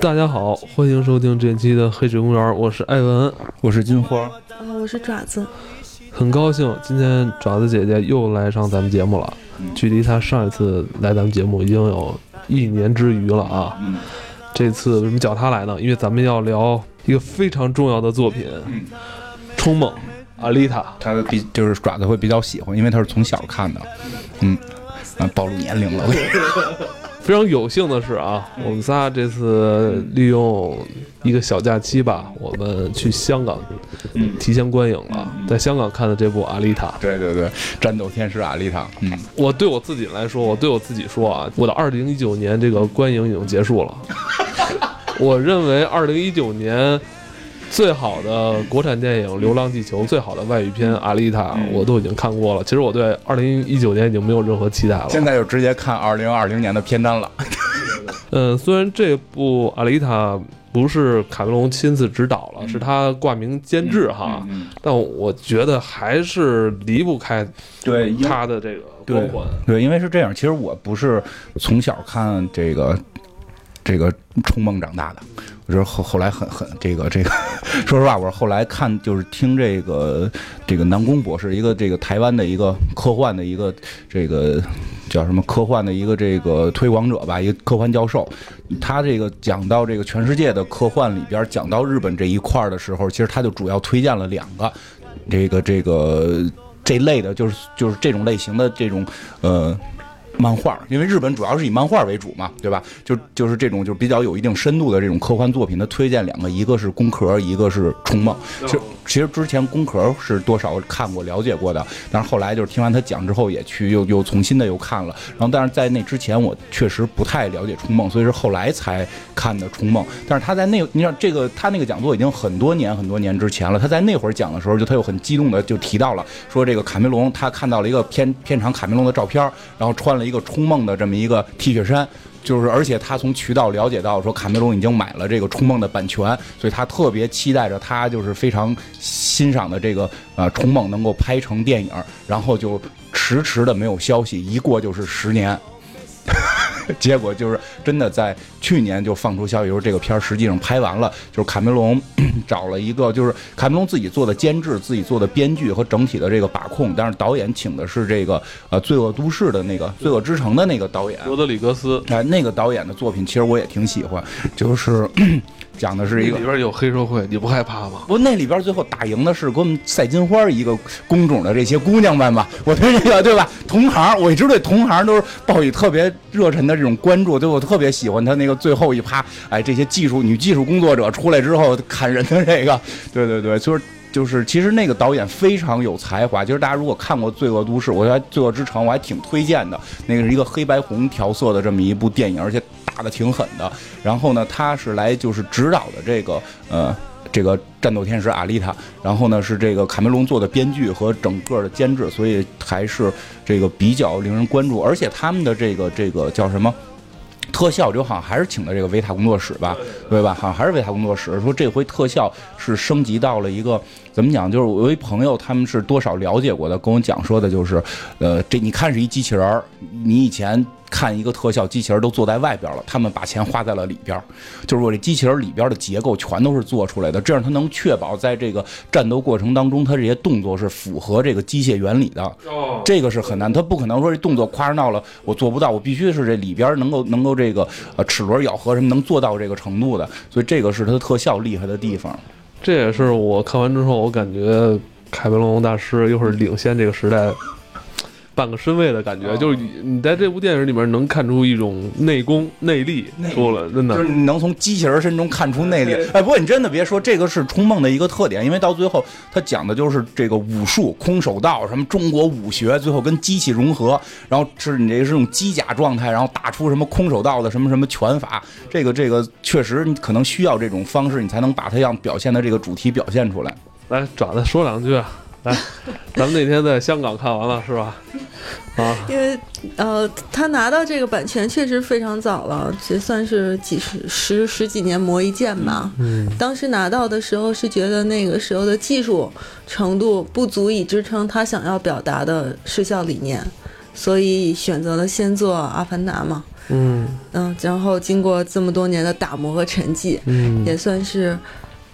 大家好，欢迎收听这期的《黑水公园》，我是艾文，我是金花，啊我是爪子，很高兴今天爪子姐姐又来上咱们节目了。距离她上一次来咱们节目已经有一年之余了啊。这次为什么叫她来呢？因为咱们要聊一个非常重要的作品《冲梦》，阿丽塔，她比就是爪子会比较喜欢，因为她是从小看的。嗯，啊，暴露年龄了。非常有幸的是啊，我们仨这次利用一个小假期吧，我们去香港，提前观影了，在香港看的这部《阿丽塔》。对对对，战斗天使阿丽塔。嗯，我对我自己来说，我对我自己说啊，我的二零一九年这个观影已经结束了。我认为二零一九年。最好的国产电影《流浪地球》，最好的外语片《阿丽塔》，我都已经看过了。其实我对二零一九年已经没有任何期待了。现在就直接看二零二零年的片单了。嗯，虽然这部《阿丽塔》不是卡梅隆亲自执导了，是他挂名监制哈，但我觉得还是离不开对他的这个光环。对，因为是这样，其实我不是从小看这个这个冲梦长大的。我是后后来很很这个这个，说实话，我是后来看就是听这个这个南宫博士，一个这个台湾的一个科幻的一个这个叫什么科幻的一个这个推广者吧，一个科幻教授，他这个讲到这个全世界的科幻里边，讲到日本这一块儿的时候，其实他就主要推荐了两个，这个这个这类的，就是就是这种类型的这种呃。漫画，因为日本主要是以漫画为主嘛，对吧？就就是这种就比较有一定深度的这种科幻作品，的推荐两个，一个是《宫壳》，一个是《冲梦》。其实其实之前《宫壳》是多少看过、了解过的，但是后来就是听完他讲之后，也去又又重新的又看了。然后但是在那之前，我确实不太了解《冲梦》，所以是后来才看的《冲梦》。但是他在那，你想这个他那个讲座已经很多年很多年之前了，他在那会儿讲的时候，就他又很激动的就提到了说这个卡梅隆他看到了一个片片场卡梅隆的照片，然后穿了。一个冲梦的这么一个 T 恤衫，就是而且他从渠道了解到说卡梅隆已经买了这个冲梦的版权，所以他特别期待着他就是非常欣赏的这个呃冲梦能够拍成电影，然后就迟迟的没有消息，一过就是十年。结果就是真的在去年就放出消息说这个片儿实际上拍完了，就是卡梅隆 找了一个就是卡梅隆自己做的监制、自己做的编剧和整体的这个把控，但是导演请的是这个呃《罪恶都市》的那个《罪恶之城》的那个导演罗德里格斯。哎，那个导演的作品其实我也挺喜欢，就是。讲的是一个里边有黑社会，你不害怕吗？不，那里边最后打赢的是给我们赛金花一个工种的这些姑娘们吧？我对这个对吧？同行，我一直对同行都是抱以特别热忱的这种关注，对我特别喜欢他那个最后一趴，哎，这些技术女技术工作者出来之后砍人的这个，对对对，就是就是，其实那个导演非常有才华。其实大家如果看过《罪恶都市》，我觉得《罪恶之城》我还挺推荐的，那个是一个黑白红调色的这么一部电影，而且。打的挺狠的，然后呢，他是来就是指导的这个呃这个战斗天使阿丽塔，然后呢是这个卡梅隆做的编剧和整个的监制，所以还是这个比较令人关注，而且他们的这个这个叫什么特效，就好像还是请的这个维塔工作室吧，对吧？好像还是维塔工作室说这回特效是升级到了一个怎么讲？就是我有一朋友他们是多少了解过的，跟我讲说的就是，呃，这你看是一机器人儿，你以前。看一个特效，机器人都坐在外边了，他们把钱花在了里边，就是我这机器人里边的结构全都是做出来的，这样它能确保在这个战斗过程当中，它这些动作是符合这个机械原理的。哦，这个是很难，它不可能说这动作夸张到了我做不到，我必须是这里边能够能够这个呃齿轮咬合什么能做到这个程度的，所以这个是它的特效厉害的地方。这也是我看完之后，我感觉凯文龙大师又是领先这个时代。半个身位的感觉，就是你在这部电影里面能看出一种内功内力出了，真的就是你能从机器人身中看出内力。哎，不过你真的别说，这个是冲梦的一个特点，因为到最后他讲的就是这个武术、空手道什么中国武学，最后跟机器融合，然后是你这是用机甲状态，然后打出什么空手道的什么什么拳法。这个这个确实你可能需要这种方式，你才能把它要表现的这个主题表现出来。来，爪子说两句。来，咱们那天在香港看完了是吧？啊，因为呃，他拿到这个版权确实非常早了，也算是几十十十几年磨一剑吧。嗯，当时拿到的时候是觉得那个时候的技术程度不足以支撑他想要表达的视效理念，所以选择了先做《阿凡达》嘛。嗯嗯，然后经过这么多年的打磨和沉寂，嗯，也算是，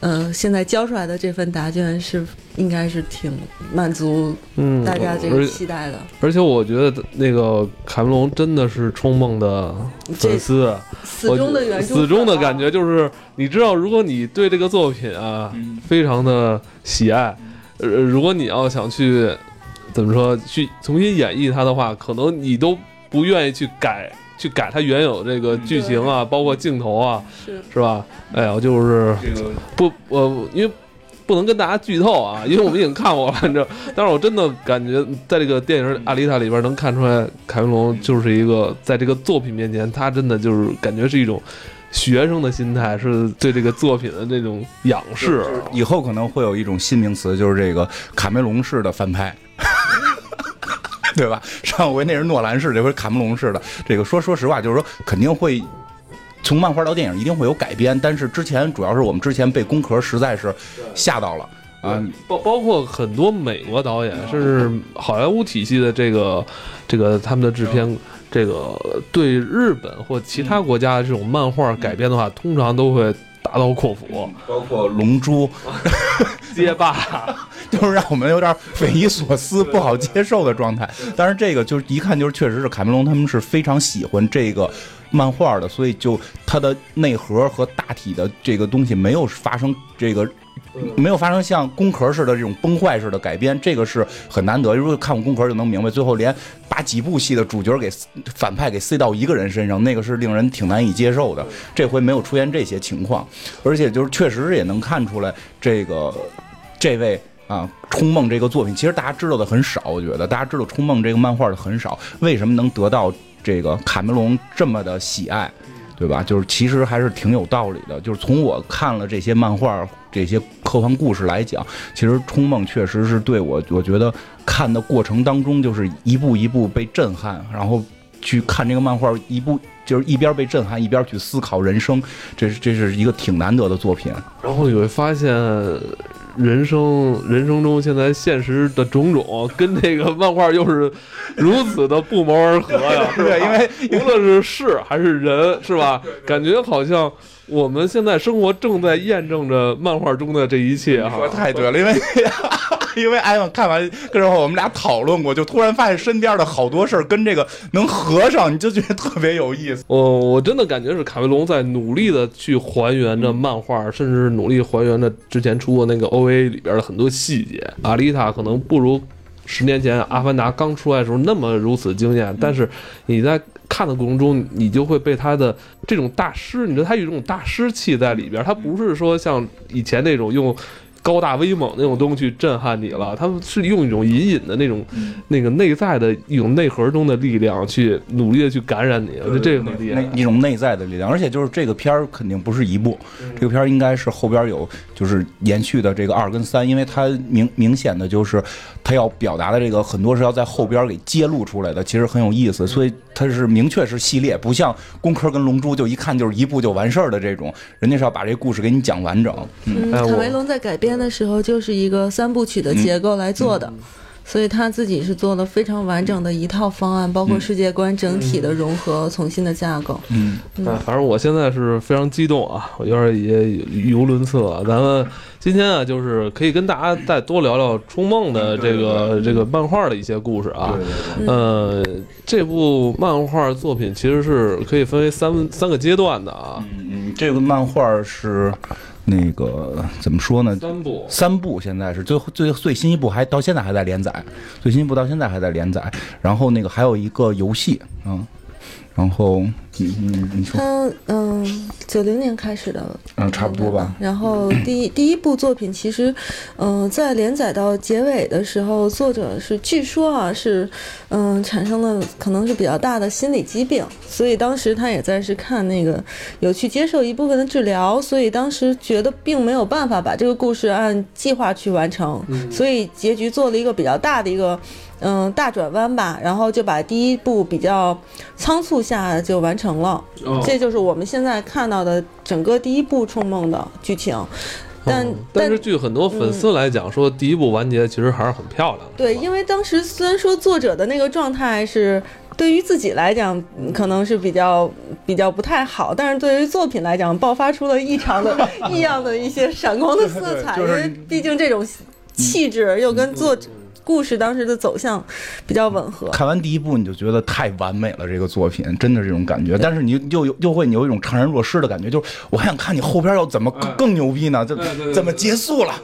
呃，现在交出来的这份答卷是应该是挺满足嗯，大家这个期待的。而且我觉得那个凯文龙真的是冲梦的这粉丝，死忠的原著死忠的感觉就是，你知道，如果你对这个作品啊嗯非常的喜爱，呃，如果你要想去怎么说去重新演绎它的话，可能你都不愿意去改。去改它原有这个剧情啊，包括镜头啊，是是吧？哎呀，就是这个不，呃，因为不能跟大家剧透啊，因为我们已经看过了，你知道。但是我真的感觉，在这个电影《阿丽塔》里边能看出来，凯文龙就是一个在这个作品面前，他真的就是感觉是一种学生的心态，是对这个作品的这种仰视。以后可能会有一种新名词，就是这个卡梅隆式的翻拍。对吧？上回那是诺兰式，这回卡梅隆式的。这个说说实话，就是说肯定会从漫画到电影一定会有改编，但是之前主要是我们之前被工壳实在是吓到了啊。包包括很多美国导演，甚至好莱坞体系的这个这个他们的制片，这个对日本或其他国家的这种漫画改编的话，通常都会大刀阔斧、包括《龙珠》，街霸。就是让我们有点匪夷所思、不好接受的状态。但是这个就是一看就是确实是凯梅隆他们是非常喜欢这个漫画的，所以就它的内核和大体的这个东西没有发生这个。没有发生像宫壳似的这种崩坏式的改编，这个是很难得。如果看过宫壳就能明白，最后连把几部戏的主角给反派给塞到一个人身上，那个是令人挺难以接受的。这回没有出现这些情况，而且就是确实也能看出来这个这位啊，《冲梦》这个作品，其实大家知道的很少，我觉得大家知道《冲梦》这个漫画的很少，为什么能得到这个卡梅隆这么的喜爱，对吧？就是其实还是挺有道理的。就是从我看了这些漫画、这些科幻故事来讲，其实《冲梦》确实是对我，我觉得看的过程当中，就是一步一步被震撼，然后去看这个漫画，一步就是一边被震撼，一边去思考人生，这是这是一个挺难得的作品。然后你会发现，人生人生中现在现实的种种，跟这个漫画又是如此的不谋而合呀。对，因为无论是事还是人，是吧？感觉好像我们现在生活正在验证着漫画中的这一切哈说。太对了，因为因为艾文看完跟之后，我们俩讨论过，就突然发现身边的好多事儿跟这个能合上，你就觉得特别有意思。我我真的感觉是卡梅隆在努力的去还原着漫画，甚至是努力还原着之前出过那个 OVA 里边的很多细节。阿丽塔可能不如十年前《阿凡达》刚出来的时候那么如此惊艳，但是你在看的过程中，你就会被他的这种大师，你知道他有一种大师气在里边，他不是说像以前那种用。高大威猛那种东西去震撼你了，他们是用一种隐隐的那种、那个内在的一种内核中的力量去努力的去感染你，我觉得这个很厉害。那一种内在的力量，而且就是这个片儿肯定不是一部，这个片儿应该是后边有就是延续的这个二跟三，因为它明明显的就是它要表达的这个很多是要在后边给揭露出来的，其实很有意思，所以它是明确是系列，不像工科跟龙珠就一看就是一部就完事儿的这种，人家是要把这故事给你讲完整。嗯，卡梅隆在改编的时候就是一个三部曲的结构来做嗯的。所以他自己是做了非常完整的一套方案，包括世界观整体的融合、重新的架构。嗯，哎，反正我现在是非常激动啊，我有点也语无伦次了。咱们今天啊，就是可以跟大家再多聊聊《冲梦》的这个这个漫画的一些故事啊。呃，这部漫画作品其实是可以分为三三个阶段的啊，嗯嗯，这个漫画是那个怎么说呢？三部。三部现在是最最最新一部还到现在还在连载，最新一部到现在还在连载。然后那个还有一个游戏，嗯，然后你你你说，他嗯，九零年开始的，嗯，差不多吧。然后第一第一部作品其实，嗯、在连载到结尾的时候，作者是据说啊是，嗯、产生了可能是比较大的心理疾病，所以当时他也在是看那个有去接受一部分的治疗，所以当时觉得并没有办法把这个故事按计划去完成，所以结局做了一个比较大的一个。嗯，大转弯吧，然后就把第一部比较仓促下就完成了，哦这就是我们现在看到的整个第一部《冲梦》的剧情。但嗯但是据很多粉丝来讲，说第一部完结其实还是很漂亮的。对，因为当时虽然说作者的那个状态是对于自己来讲嗯可能是比较比较不太好，但是对于作品来讲，爆发出了异常的 异样的一些闪光的色彩，就是因为毕竟这种气质又跟作故事当时的走向比较吻合。看完第一部你就觉得太完美了，这个作品真的是这种感觉。但是你又有又会你有一种怅然若失的感觉，就是我还想看你后边要怎么更更牛逼呢？这怎么结束了？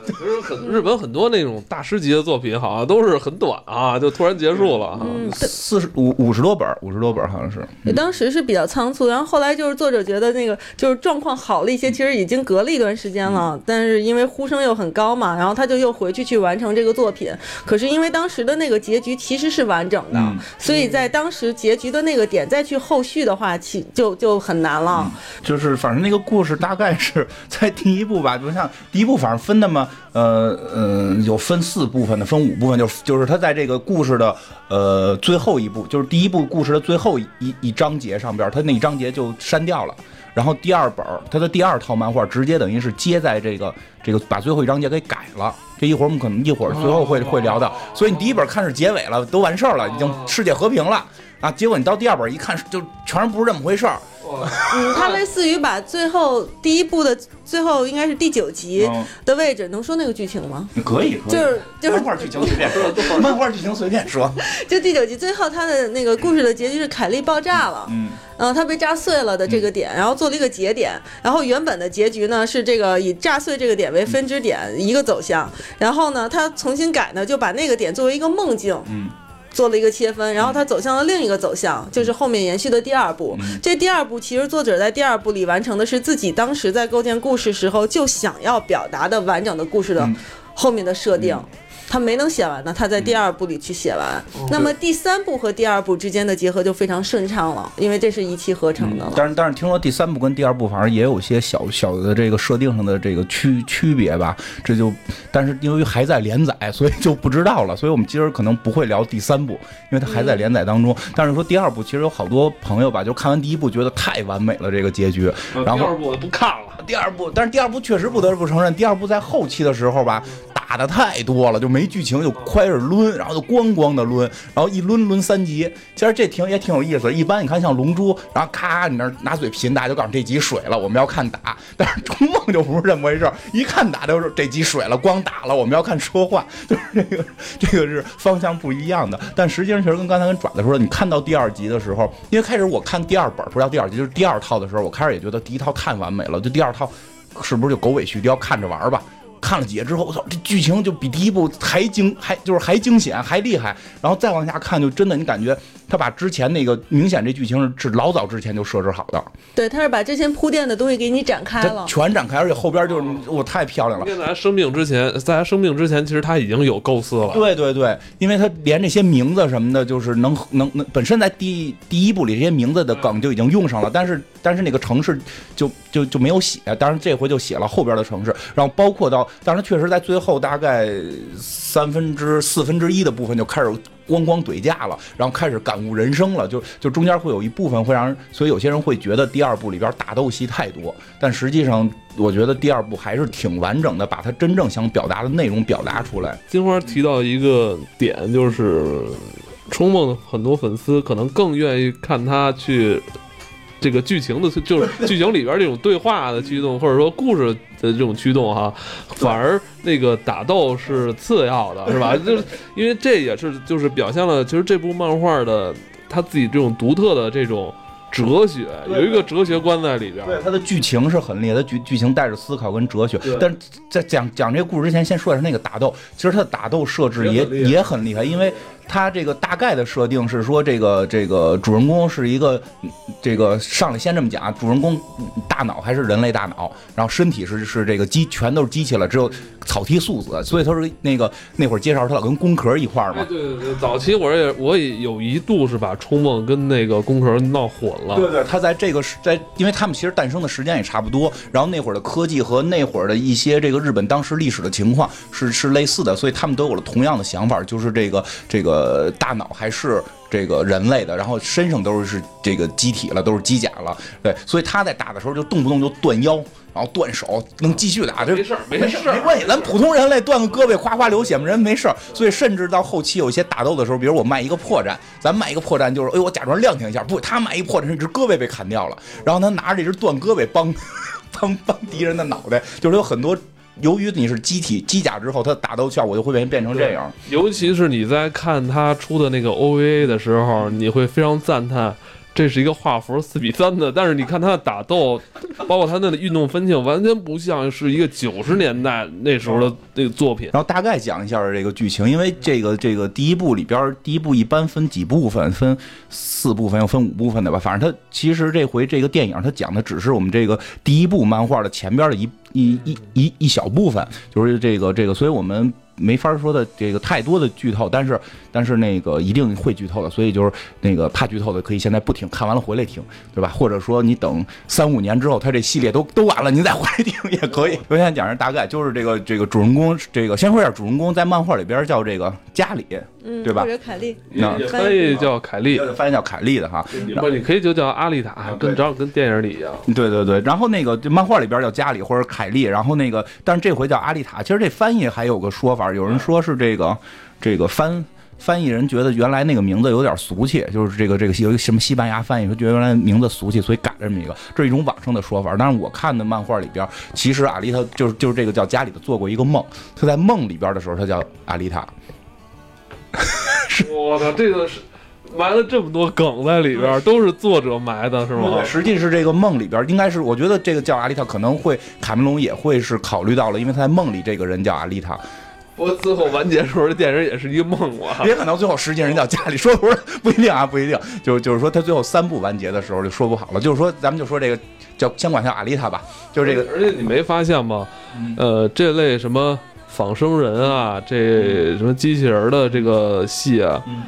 日本很多那种大师级的作品，好像都是很短啊，就突然结束了啊。嗯，四十五五十多本，五十多本好像是。对，当时是比较仓促，然后后来就是作者觉得那个就是状况好了一些，其实已经隔了一段时间了，但是因为呼声又很高嘛，然后他就又回去去完成这个作品。可是因为当时的那个结局其实是完整的，嗯所以在当时结局的那个点再去后续的话，其就就很难了。就是反正那个故事大概是在第一部吧，就像第一部反正分那么呃呃有分四部分的，分五部分，就是就是他在这个故事的呃最后一部，就是第一部故事的最后一一一章节上边，他那一章节就删掉了。然后第二本儿，他的第二套漫画直接等于是接在这个这个把最后一章节给改了。这一会儿我们可能一会儿最后会会聊到，所以你第一本看是结尾了，都完事儿了，已经世界和平了啊。结果你到第二本一看，就全不是这么回事儿。嗯，它类似于把最后第一部的最后应该是第九集嗯的位置，能说那个剧情吗？可以，可以，就是就是漫画剧情随便说，漫画剧情随便说。就第九集最后它的那个故事的结局是凯莉爆炸了。嗯，嗯，它被炸碎了的这个点，然后做了一个节点，然后原本的结局呢是这个以炸碎这个点为分支点一个走向，然后呢，它重新改呢就把那个点作为一个梦境，嗯，做了一个切分，然后它走向了另一个走向，就是后面延续的第二部。嗯这第二部其实作者在第二部里完成的是自己当时在构建故事时候就想要表达的完整的故事的嗯后面的设定。他没能写完呢，他在第二部里去写完。那么第三部和第二部之间的结合就非常顺畅了，因为这是一气呵成的了。但是但是听说第三部跟第二部反而也有些小小的这个设定上的这个区区别吧，这就但是由于还在连载，所以就不知道了。所以我们今儿可能不会聊第三部，因为它还在连载当中。但是说第二部，其实有好多朋友吧，就看完第一部觉得太完美了这个结局，然后第二部我不看了。第二部，但是第二部确实不得不承认，第二部在后期的时候吧，打的太多了，就没没剧情，就开始抡，然后就咣咣的抡，然后一抡抡三集。其实这挺也挺有意思。一般你看像龙珠，然后咔你那拿嘴贫，大家就告诉这集水了，我们要看打。但是冲梦就不是这么回事，一看打就是这集水了，光打了，我们要看说话，就是这个这个是方向不一样的。但实际上其实跟刚才跟爪子说，你看到第二集的时候，因为开始我看第二本不是叫第二集，就是第二套的时候，我开始也觉得第一套太完美了，就第二套。是不是就狗尾续貂，看着玩吧？看了几页之后，我操，这剧情就比第一部还惊，还就是还惊险，还厉害。然后再往下看，就真的你感觉他把之前那个明显这剧情是是老早之前就设置好的，对，他是把之前铺垫的东西给你展开了。全展开，而且后边就是我太漂亮了。在他生病之前，在他生病之前，其实他已经有构思了。对对对，因为他连这些名字什么的，就是能能能，本身在第第一部里这些名字的梗就已经用上了，但是但是那个城市就就就没有写，当然这回就写了后边的城市，然后包括到，当然确实在最后大概三分之四分之一的部分就开始咣咣怼架了，然后开始感悟人生了，就就中间会有一部分会让人，所以有些人会觉得第二部里边打斗戏太多，但实际上我觉得第二部还是挺完整的，把他真正想表达的内容表达出来。金花提到一个点，就是冲梦很多粉丝可能更愿意看他去这个剧情的，就是剧情里边这种对话的驱动，或者说故事的这种驱动哈，反而那个打斗是次要的，是吧？就是因为这也是就是表现了其实这部漫画的他自己这种独特的这种哲学，有一个哲学观在里边。对，它的剧情是很厉害，它剧剧情带着思考跟哲学。但是在讲讲这个故事之前，先说一下那个打斗。其实它的打斗设置也也很厉害因为它这个大概的设定是说，这个这个主人公是一个嗯这个上来先这么讲，主人公嗯大脑还是人类大脑，然后身体是是这个机全都是机器了，只有草剃素子，所以他说那个那会儿介绍他老跟工壳一块儿哎，嘛。对对对，早期我也我也有一度是把冲梦跟那个工壳闹火了。对对，他在这个时在，因为他们其实诞生的时间也差不多，然后那会儿的科技和那会儿的一些这个日本当时历史的情况是是类似的，所以他们都有了同样的想法，就是这个这个大脑还是这个人类的，然后身上都是这个机体了，都是机甲了，对，所以他在打的时候就动不动就断腰，然后断手，能继续打，这没事儿没没事儿没关系，咱普通人类断个胳膊哗哗流血嘛，人没事儿。所以甚至到后期有一些打斗的时候，比如我卖一个破绽，咱卖一个破绽就是，哎呦，我假装亮挺一下，不，他卖一破绽是一只胳膊被砍掉了，然后他拿着这只断胳膊帮 帮帮敌人的脑袋，就是有很多。由于你是机体机甲之后，它打斗效果就会变变成这样。尤其是你在看他出的那个 OVA 的时候，你会非常赞叹。这是一个画幅四比三的，但是你看他的打斗，包括他那的运动分镜，完全不像是一个九十年代那时候的那个作品。然后大概讲一下这个剧情，因为这个这个第一部里边，第一部一般分几部分，分四部分，又分五部分的吧。反正它其实这回这个电影它讲的只是我们这个第一部漫画的前边的一一一一一小部分，就是这个这个，所以我们。没法说的这个太多的剧透，但是但是那个一定会剧透的，所以就是那个怕剧透的可以现在不听，看完了回来听，对吧？或者说你等三五年之后，他这系列都都完了，您再回来听也可以。我现在讲的大概，就是这个这个主人公，这个先说一下主人公在漫画里边叫这个加里，嗯，对吧或者凯莉，那也翻译叫凯莉，翻译叫凯莉的哈。不，你可以就叫阿丽塔，跟正好跟电影里一样。对对对，然后那个漫画里边叫加里或者凯莉，然后那个但是这回叫阿丽塔。其实这翻译还有个说法，有人说是这个这个翻翻译人觉得原来那个名字有点俗气，就是这个这个有一个什么西班牙翻译说觉得原来名字俗气，所以改了这么一个，这是一种网上的说法。但是我看的漫画里边，其实阿丽塔就是就是这个叫加里的做过一个梦，他在梦里边的时候，他叫阿丽塔。我操，这个是埋了这么多梗在里边，都是作者埋的，是吗？实际是这个梦里边，应该是我觉得这个叫阿丽塔可能会卡梅隆也会是考虑到了，因为他在梦里这个人叫阿丽塔，不过最后完结的时候，这电影也是一个梦啊。也可能最后实际人叫家里，说不是不一定啊，不一定，就是就是说他最后三部完结的时候就说不好了，就是说咱们就说这个叫先管叫阿丽塔吧，就是这个，而且你没发现吗？呃，这类什么仿生人啊，这什么机器人的这个戏啊，嗯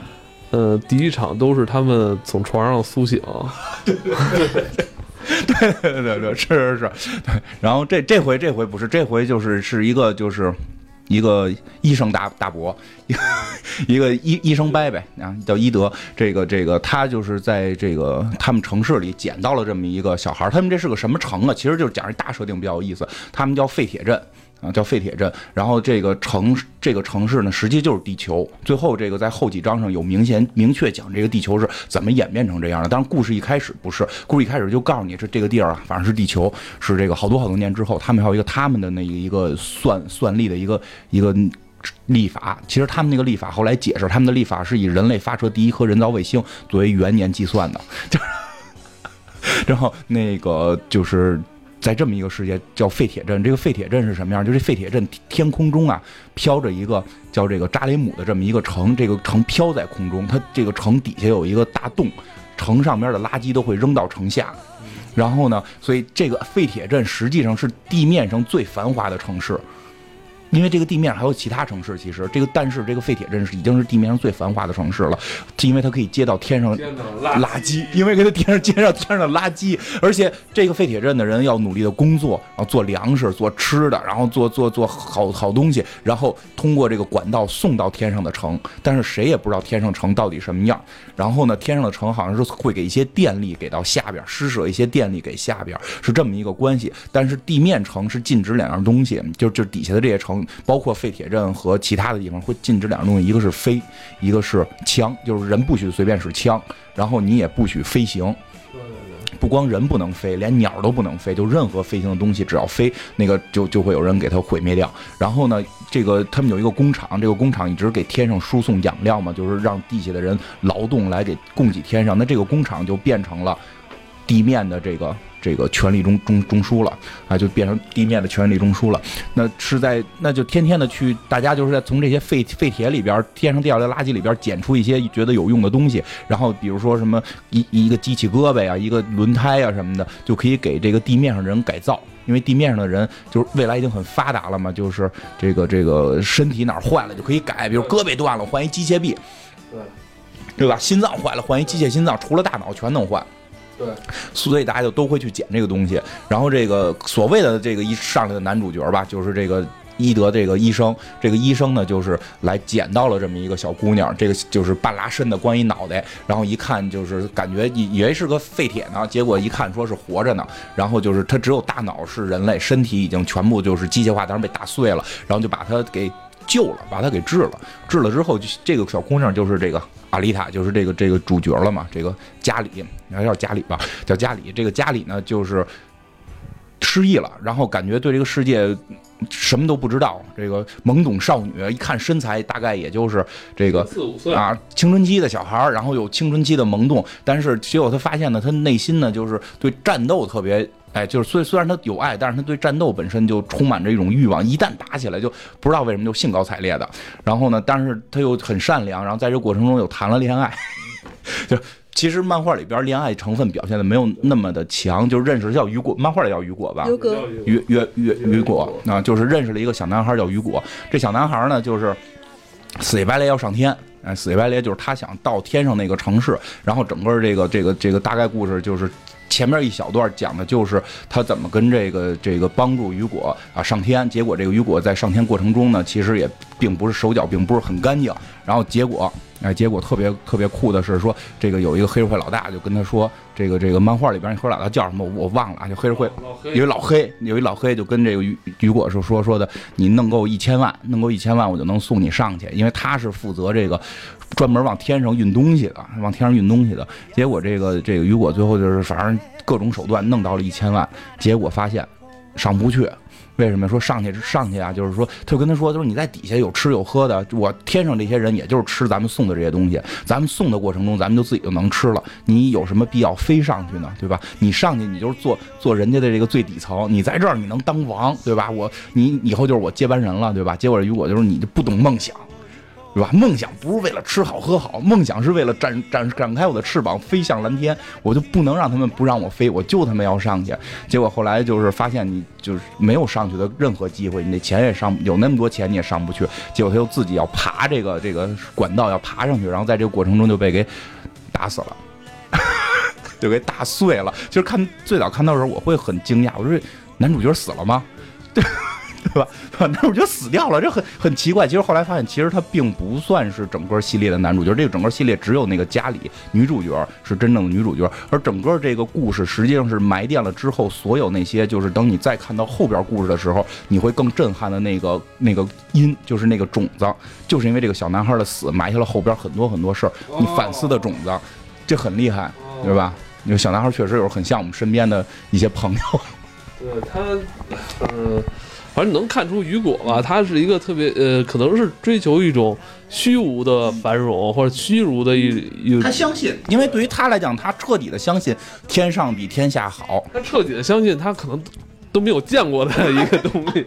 呃，第一场都是他们从床上苏醒，对对对对，是是是，对。然后这这回这回不是，这回就是是一个就是一个医生大大伯，一个一个医医生伯伯啊，叫伊德。这个这个他就是在这个他们城市里捡到了这么一个小孩儿，他们这是个什么城啊？其实就是讲一大设定比较有意思，他们叫废铁镇。啊，叫废铁镇。然后这个城这个城市呢，实际就是地球。最后这个在后几章上有明显明确讲这个地球是怎么演变成这样的。当然，故事一开始不是，故事一开始就告诉你这这个地儿啊，反正是地球，是这个好多好多年之后，他们还有一个他们的那一个算算力的一个一个。历法其实他们那个历法后来解释，他们的历法是以人类发射第一颗人造卫星作为元年计算的，就是，然后那个就是在这么一个世界叫废铁镇，这个废铁镇是什么样？就是废铁镇天空中啊飘着一个叫这个扎雷姆的这么一个城，这个城飘在空中，它这个城底下有一个大洞，城上面的垃圾都会扔到城下，然后呢，所以这个废铁镇实际上是地面上最繁华的城市。因为这个地面还有其他城市，其实这个但是这个废铁镇是已经是地面上最繁华的城市了，因为它可以接到天上垃垃圾，因为给它天上接上天上的垃圾，而且这个废铁镇的人要努力的工作，然后做粮食、做吃的，然后做做做好好东西，然后通过这个管道送到天上的城，但是谁也不知道天上城到底什么样。然后呢，天上的城好像是会给一些电力给到下边，施舍一些电力给下边，是这么一个关系。但是地面城是禁止两样东西，就就底下的这些城，包括废铁镇和其他的地方会禁止两样东西，一个是飞，一个是枪，就是人不许随便使枪，然后你也不许飞行。不光人不能飞，连鸟都不能飞，就任何飞行的东西，只要飞，那个就就会有人给它毁灭掉。然后呢，这个他们有一个工厂，这个工厂一直给天上输送养料嘛，就是让地下的人劳动来给供给天上。那这个工厂就变成了地面的这个这个权力中中中枢了啊，就变成地面的权力中枢了。那是在那就天天的去，大家就是在从这些废废铁里边，天上掉下来垃圾里边捡出一些觉得有用的东西，然后比如说什么一一个机器胳膊呀，一个轮胎呀什么的，就可以给这个地面上人改造。因为地面上的人就是未来已经很发达了嘛，就是这个这个身体哪坏了就可以改，比如胳膊断了换一机械臂，对吧？心脏坏了换一机械心脏，除了大脑全能换。对，所以大家就都会去捡这个东西。然后这个所谓的这个一上来的男主角吧，就是这个伊德这个医生，这个医生呢就是来捡到了这么一个小姑娘，这个就是半拉身的，光一脑袋，然后一看就是感觉以为是个废铁呢，结果一看说是活着呢，然后就是他只有大脑是人类，身体已经全部就是机械化，当然被打碎了，然后就把他给救了，把他给治了，治了之后，这个小姑娘就是这个阿丽塔，就是这个这个主角了嘛，这个加里，还叫家里吧，叫家里，这个家里呢就是。失忆了，然后感觉对这个世界什么都不知道。这个懵懂少女，一看身材大概也就是这个四五岁啊，青春期的小孩儿，然后有青春期的萌动，但是结果他发现呢，他内心呢就是对战斗特别，哎，就是虽虽然他有爱，但是他对战斗本身就充满着一种欲望，一旦打起来就不知道为什么就兴高采烈的。然后呢，但是他又很善良，然后在这过程中又谈了恋爱，就。其实漫画里边恋爱成分表现的没有那么的强，就是认识叫雨果，漫画里叫雨果吧，雨雨雨雨果啊，就是认识了一个小男孩叫雨果。这小男孩呢，就是死乞白赖要上天，哎，死乞白赖就是他想到天上那个城市，然后整个这个这个这个大概故事就是前面一小段讲的就是他怎么跟这个这个帮助雨果啊上天，结果这个雨果在上天过程中呢，其实也并不是手脚并不是很干净，然后结果。哎，结果特别特别酷的是说，这个有一个黑社会老大就跟他说，这个这个漫画里边那黑老大叫什么我忘了啊，就黑社会有一老黑，有一老黑就跟这个雨雨果说说说的，你弄够一千万，弄够一千万我就能送你上去，因为他是负责这个专门往天上运东西的，往天上运东西的。结果这个这个雨果最后就是反正各种手段弄到了一千万，结果发现上不去。为什么说上去上去啊？就是说，他就跟他说，就是你在底下有吃有喝的，我天上这些人也就是吃咱们送的这些东西，咱们送的过程中，咱们就自己就能吃了。你有什么必要飞上去呢？对吧？你上去，你就是做做人家的这个最底层，你在这儿你能当王，对吧？我你以后就是我接班人了，对吧？结果如果就是你就不懂梦想。对吧？梦想不是为了吃好喝好，梦想是为了展展展开我的翅膀飞向蓝天。我就不能让他们不让我飞，我就他妈要上去。结果后来就是发现你就是没有上去的任何机会，你那钱也上有那么多钱你也上不去。结果他又自己要爬这个这个管道要爬上去，然后在这个过程中就被给打死了，就给打碎了。其实看最早看到的时候我会很惊讶，我说男主角死了吗？对。对吧？男主角死掉了，这很很奇怪。其实后来发现，其实他并不算是整个系列的男主角。这个整个系列只有那个家里女主角是真正的女主角，而整个这个故事实际上是埋垫了之后，所有那些就是等你再看到后边故事的时候，你会更震撼的那个那个因，就是那个种子，就是因为这个小男孩的死埋下了后边很多很多事儿，你反思的种子，这很厉害，对吧？因为小男孩确实有时候很像我们身边的一些朋友。对他，嗯。反正能看出雨果吧，他是一个特别呃，可能是追求一种虚无的繁荣或者虚无的一一。他相信，因为对于他来讲，他彻底的相信天上比天下好。他彻底的相信，他可能。都没有见过的一个东西，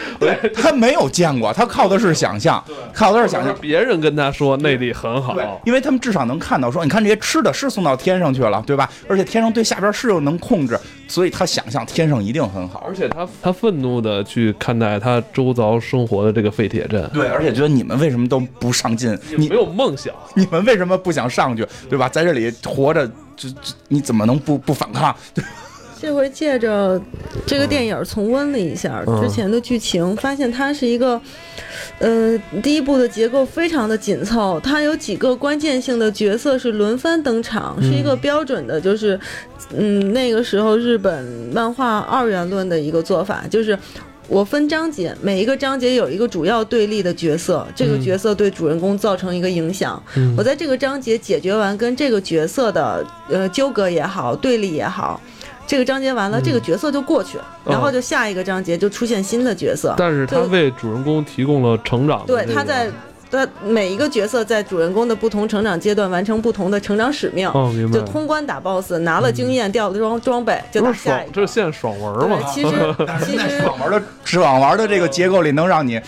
他没有见过，他靠的是想象，靠的是想象。别人跟他说内力很好，因为他们至少能看到，说你看这些吃的是送到天上去了，对吧？而且天上对下边是又能控制，所以他想象天上一定很好。而且他他愤怒的去看待他周遭生活的这个废铁镇，对，而且觉得你们为什么都不上进？你没有梦想，你们为什么不想上去？对吧？在这里活着，这这你怎么能不不反抗？对。这回借着这个电影重温了一下之前的剧情，发现它是一个，呃，第一部的结构非常的紧凑，它有几个关键性的角色是轮番登场，是一个标准的，就是，嗯，那个时候日本漫画二元论的一个做法，就是我分章节，每一个章节有一个主要对立的角色，这个角色对主人公造成一个影响，我在这个章节解决完跟这个角色的呃纠葛也好，对立也好。这个章节完了，这个角色就过去，然后就下一个章节就出现新的角色。但是他为主人公提供了成长。对，他在他每一个角色在主人公的不同成长阶段完成不同的成长使命。哦，明白。就通关打 BOSS，拿了经验，掉了装装备，就打下一个。这是现爽文嘛？其实 其实爽文的爽文的这个结构里能让你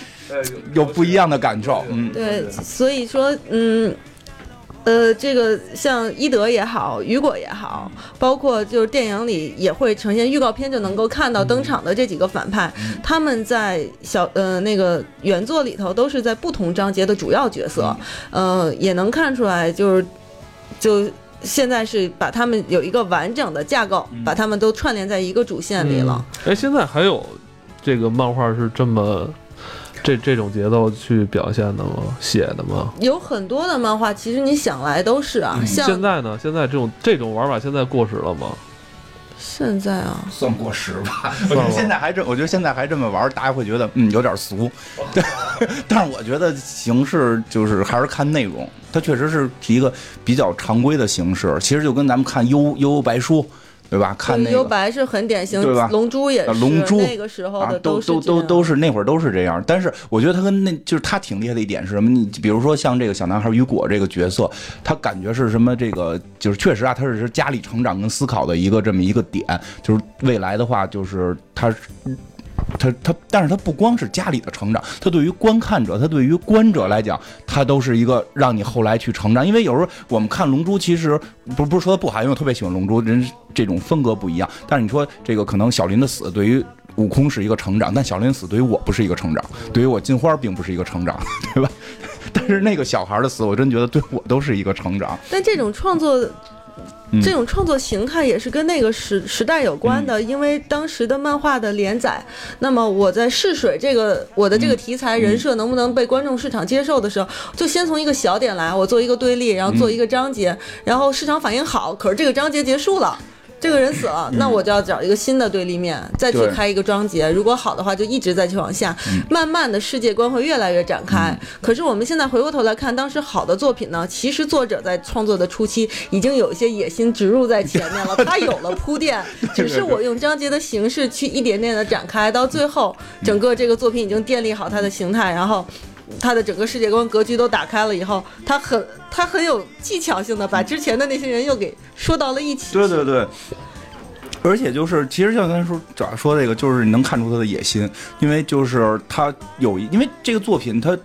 有不一样的感受。嗯，对，所以说，嗯。呃，这个像伊德也好，雨果也好，包括就是电影里也会呈现预告片就能够看到登场的这几个反派，他们在小呃那个原作里头都是在不同章节的主要角色，呃，也能看出来就是就现在是把他们有一个完整的架构，把他们都串联在一个主线里了。哎，现在还有这个漫画是这么。这这种节奏去表现的吗？写的吗？有很多的漫画，其实你想来都是啊，像现在呢？现在这种这种玩法现在过时了吗？现在啊，算过时吧。我觉得现在还这，我觉得现在还这么玩，大家会觉得嗯有点俗。对，但是我觉得形式就是还是看内容，它确实是一个比较常规的形式。其实就跟咱们看悠悠悠白书。对吧？看那个幽白是很典型，对吧？龙珠也是，龙珠那个时候的都都都都是那会儿都是这样。但是我觉得他跟那就是他挺厉害的一点是什么？你比如说像这个小男孩雨果这个角色，他感觉是什么？这个就是确实啊，他是家里成长跟思考的一个这么一个点。就是未来的话，就是他。他他，但是他不光是家里的成长，他对于观看者，他对于观者来讲，他都是一个让你后来去成长。因为有时候我们看《龙珠》，其实不不是说他不好，因为我特别喜欢《龙珠》，人这种风格不一样。但是你说这个可能小林的死对于悟空是一个成长，但小林死对于我不是一个成长，对于我金花并不是一个成长，对吧？但是那个小孩的死，我真觉得对我都是一个成长。但这种创作。这种创作形态也是跟那个时时代有关的，因为当时的漫画的连载，那么我在试水这个我的这个题材人设能不能被观众市场接受的时候，就先从一个小点来，我做一个对立，然后做一个章节，然后市场反应好，可是这个章节结束了。这个人死了，那我就要找一个新的对立面，再去开一个章节。如果好的话，就一直再去往下，慢慢的世界观会越来越展开。可是我们现在回过头来看，当时好的作品呢，其实作者在创作的初期已经有一些野心植入在前面了，他有了铺垫，只是我用章节的形式去一点点的展开，到最后整个这个作品已经建立好它的形态，然后。他的整个世界观格局都打开了以后，他很他很有技巧性的把之前的那些人又给说到了一起。对对对，而且就是其实像刚才说主要说这个，就是你能看出他的野心，因为就是他有一，因为这个作品他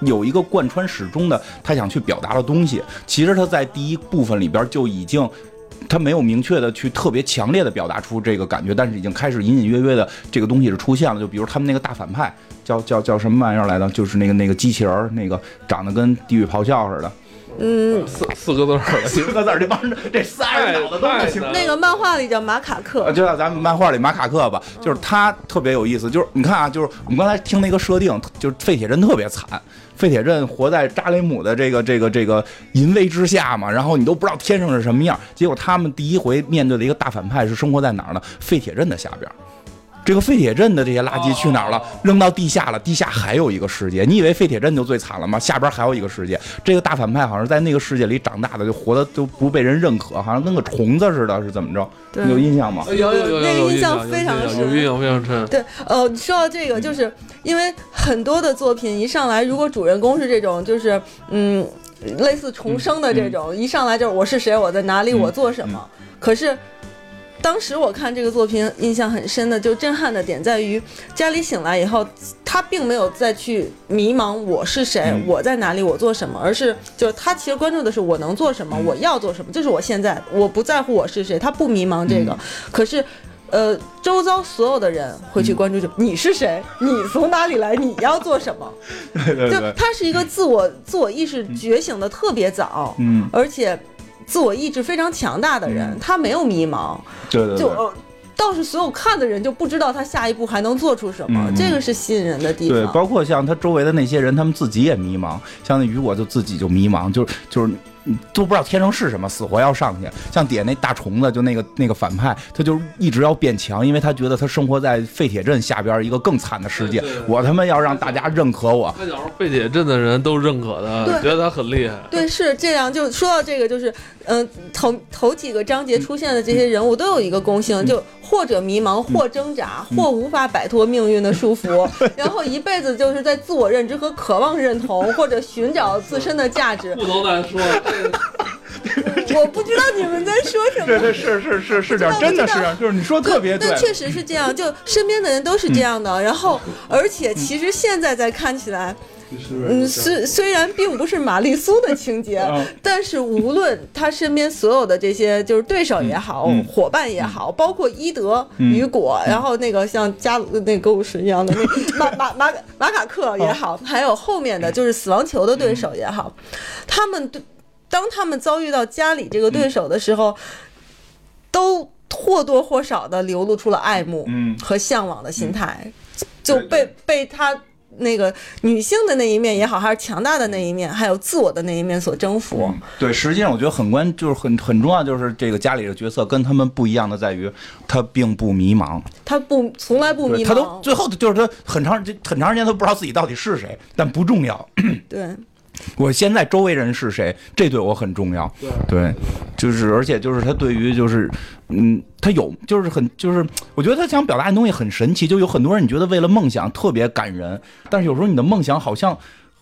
有一个贯穿始终的他想去表达的东西。其实他在第一部分里边就已经。他没有明确的去特别强烈的表达出这个感觉，但是已经开始隐隐约约的这个东西是出现了。就比如他们那个大反派叫叫叫什么玩意儿来的，就是那个那个机器人，那个长得跟地狱咆哮似的。嗯，四四个字儿，四个字儿，这帮这仨人脑子都不行。那个漫画里叫马卡克，就叫咱们漫画里马卡克吧。就是他特别有意思，就是你看啊，就是我们刚才听那个设定，就是废铁镇特别惨。废铁镇活在扎雷姆的这个这个这个淫威之下嘛，然后你都不知道天上是什么样。结果他们第一回面对的一个大反派是生活在哪儿呢？废铁镇的下边。这个废铁镇的这些垃圾去哪儿了？扔到地下了。地下还有一个世界。你以为废铁镇就最惨了吗？下边还有一个世界。这个大反派好像在那个世界里长大的，就活的都不被人认可，好像跟个虫子似的，是怎么着？有印象吗？有有有那个印象非常深，有印象非常深。对，呃，说到这个，就是因为很多的作品一上来，如果主人公是这种，就是嗯，类似重生的这种，一上来就是我是谁，我在哪里，我做什么。可是。当时我看这个作品，印象很深的，就震撼的点在于，家里醒来以后，他并没有再去迷茫我是谁，我在哪里，我做什么，而是就是他其实关注的是我能做什么，我要做什么，就是我现在，我不在乎我是谁，他不迷茫这个。可是，呃，周遭所有的人会去关注，就你是谁，你从哪里来，你要做什么。就他是一个自我自我意识觉醒的特别早，嗯，而且。自我意志非常强大的人，他没有迷茫，就就倒是所有看的人就不知道他下一步还能做出什么，这个是吸引人的地方。对，包括像他周围的那些人，他们自己也迷茫，像那雨果就自己就迷茫，就是就是。都不知道天上是什么，死活要上去。像底下那大虫子，就那个那个反派，他就一直要变强，因为他觉得他生活在废铁镇下边一个更惨的世界。我他妈要让大家认可我。废铁镇的人都认可他，觉得他很厉害。对，是这样。就说到这个，就是嗯，头头几个章节出现的这些人物都有一个共性，就或者迷茫，或挣扎，或无法摆脱命运的束缚，然后一辈子就是在自我认知和渴望认同，或者寻找自身的价值。不能再说。我不知道你们在说什么。对对是是是是这样，真的是，就是你说特别对。但确实是这样，就身边的人都是这样的。然后，而且其实现在在看起来，嗯，虽虽然并不是玛丽苏的情节，但是无论他身边所有的这些，就是对手也好，伙伴也好，包括伊德、雨果，然后那个像加鲁那个巫师一样的那 马马马马卡克也好，还有后面的就是死亡球的对手也好，他们对。当他们遭遇到家里这个对手的时候，都或多或少的流露出了爱慕和向往的心态，就被被他那个女性的那一面也好，还是强大的那一面，还有自我的那一面所征服。对，实际上我觉得很关，就是很很重要，就是这个家里的角色跟他们不一样的在于，他并不迷茫，他不从来不迷茫，他都最后就是他很长很长时间都不知道自己到底是谁，但不重要。对。我现在周围人是谁，这对我很重要。对，就是而且就是他对于就是，嗯，他有就是很就是，我觉得他想表达的东西很神奇，就有很多人你觉得为了梦想特别感人，但是有时候你的梦想好像。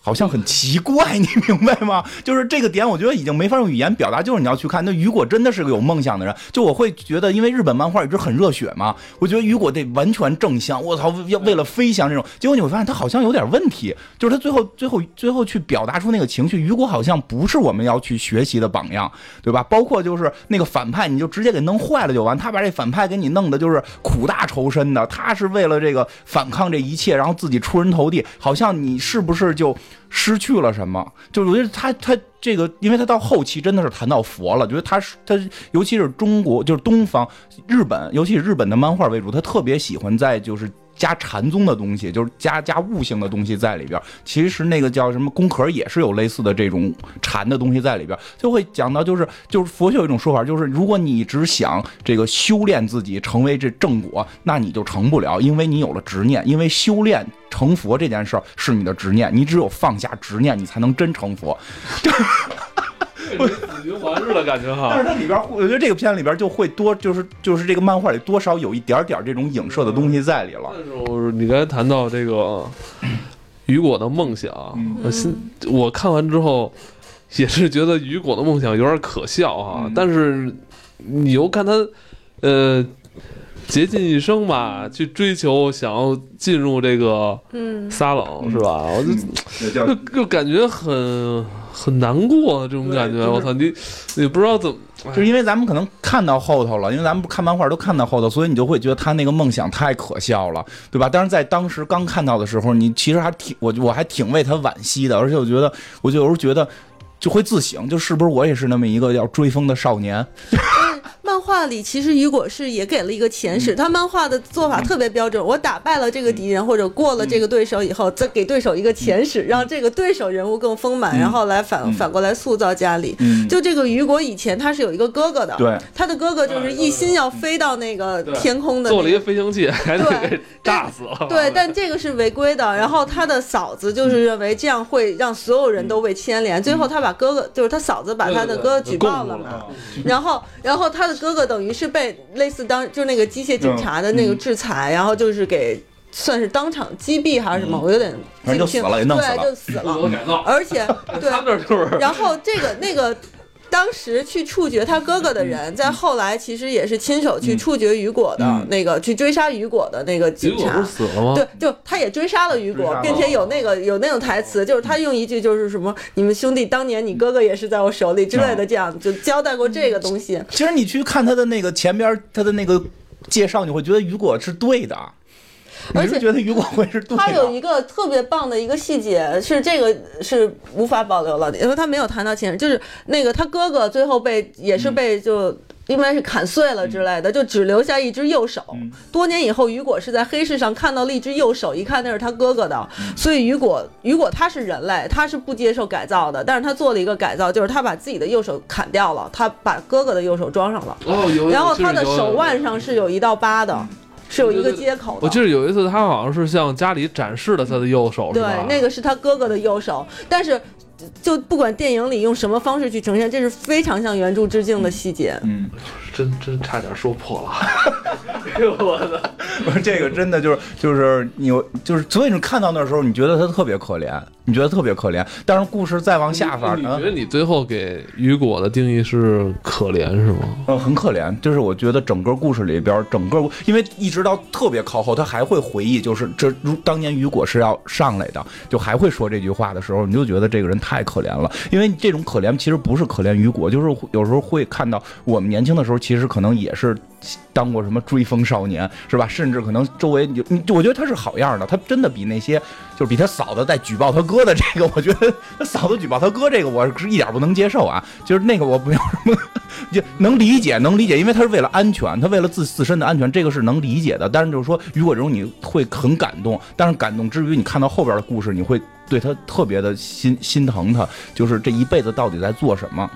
好像很奇怪，你明白吗？就是这个点，我觉得已经没法用语言表达。就是你要去看，那雨果真的是个有梦想的人。就我会觉得，因为日本漫画一直很热血嘛，我觉得雨果得完全正向。我操，要为了飞翔这种，结果你会发现他好像有点问题。就是他最后、最后、最后去表达出那个情绪，雨果好像不是我们要去学习的榜样，对吧？包括就是那个反派，你就直接给弄坏了就完。他把这反派给你弄的就是苦大仇深的，他是为了这个反抗这一切，然后自己出人头地，好像你是不是就？失去了什么？就是我觉得他他这个，因为他到后期真的是谈到佛了，觉得他是他，尤其是中国，就是东方日本，尤其是日本的漫画为主，他特别喜欢在就是。加禅宗的东西，就是加加悟性的东西在里边。其实那个叫什么宫壳也是有类似的这种禅的东西在里边，就会讲到就是就是佛学有一种说法，就是如果你只想这个修炼自己成为这正果，那你就成不了，因为你有了执念。因为修炼成佛这件事儿是你的执念，你只有放下执念，你才能真成佛。死循环似的感觉哈，但是它里边，我觉得这个片里边就会多，就是就是这个漫画里多少有一点点这种影射的东西在里了。你刚才谈到这个雨果的梦想，我心我看完之后也是觉得雨果的梦想有点可笑啊。但是你又看他，呃。竭尽一生吧，去追求，想要进入这个嗯撒冷，是吧？我就就就感觉很很难过，这种感觉。我操，你你不知道怎么，就是因为咱们可能看到后头了，因为咱们看漫画都看到后头，所以你就会觉得他那个梦想太可笑了，对吧？但是在当时刚看到的时候，你其实还挺我我还挺为他惋惜的，而且我觉得，我就有时候觉得就会自省，就是不是我也是那么一个要追风的少年。漫画里其实雨果是也给了一个前史，他漫画的做法特别标准。我打败了这个敌人或者过了这个对手以后，再给对手一个前史，让这个对手人物更丰满，然后来反反过来塑造家里。就这个雨果以前他是有一个哥哥的，对，他的哥哥就是一心要飞到那个天空的，做了一个飞行器，还 炸死了。对，但这个是违规的。然后他的嫂子就是认为这样会让所有人都被牵连，最后他把哥哥就是他嫂子把他的哥哥举报了嘛，然后然后他的。哥哥等于是被类似当就是那个机械警察的那个制裁，然后就是给算是当场击毙还是什么，我有点记不清。对，就死了。而且对，然后这个那个。当时去处决他哥哥的人，在后来其实也是亲手去处决雨果的那个，去追杀雨果的那个警察。死了吗？对，就他也追杀了雨果，并且有那个有那种台词，就是他用一句就是什么“你们兄弟当年你哥哥也是在我手里”之类的，这样就交代过这个东西。其实你去看他的那个前边他的那个介绍，你会觉得雨果是对的。而且觉得雨果会是他有一个特别棒的一个细节，是这个是无法保留了，因为他没有谈到前任，就是那个他哥哥最后被也是被就应该是砍碎了之类的，就只留下一只右手。多年以后，雨果是在黑市上看到了一只右手，一看那是他哥哥的，所以雨果雨果他是人类，他是不接受改造的，但是他做了一个改造，就是他把自己的右手砍掉了，他把哥哥的右手装上了，哦，有然后他的手腕上是有一道疤的。是有一个接口的。我记得有一次，他好像是向家里展示了他的右手，对，那个是他哥哥的右手，但是。就不管电影里用什么方式去呈现，这是非常向原著致敬的细节。嗯，真真差点说破了。哎呦我的，这个真的就是就是你就是，所以你看到那时候，你觉得他特别可怜，你觉得特别可怜。但是故事再往下发，你觉得你最后给雨果的定义是可怜是吗？嗯，很可怜。就是我觉得整个故事里边，整个因为一直到特别靠后，他还会回忆，就是这如当年雨果是要上来的，就还会说这句话的时候，你就觉得这个人。太可怜了，因为这种可怜其实不是可怜雨果，就是有时候会看到我们年轻的时候，其实可能也是当过什么追风少年，是吧？甚至可能周围你你，我觉得他是好样的，他真的比那些就是比他嫂子在举报他哥的这个，我觉得他嫂子举报他哥这个，我是一点不能接受啊。就是那个我没有什么就能理解，能理解，因为他是为了安全，他为了自自身的安全，这个是能理解的。但是就是说，如果这种你会很感动，但是感动之余，你看到后边的故事，你会对他特别的心心疼他，就是这一辈子到底在做什么。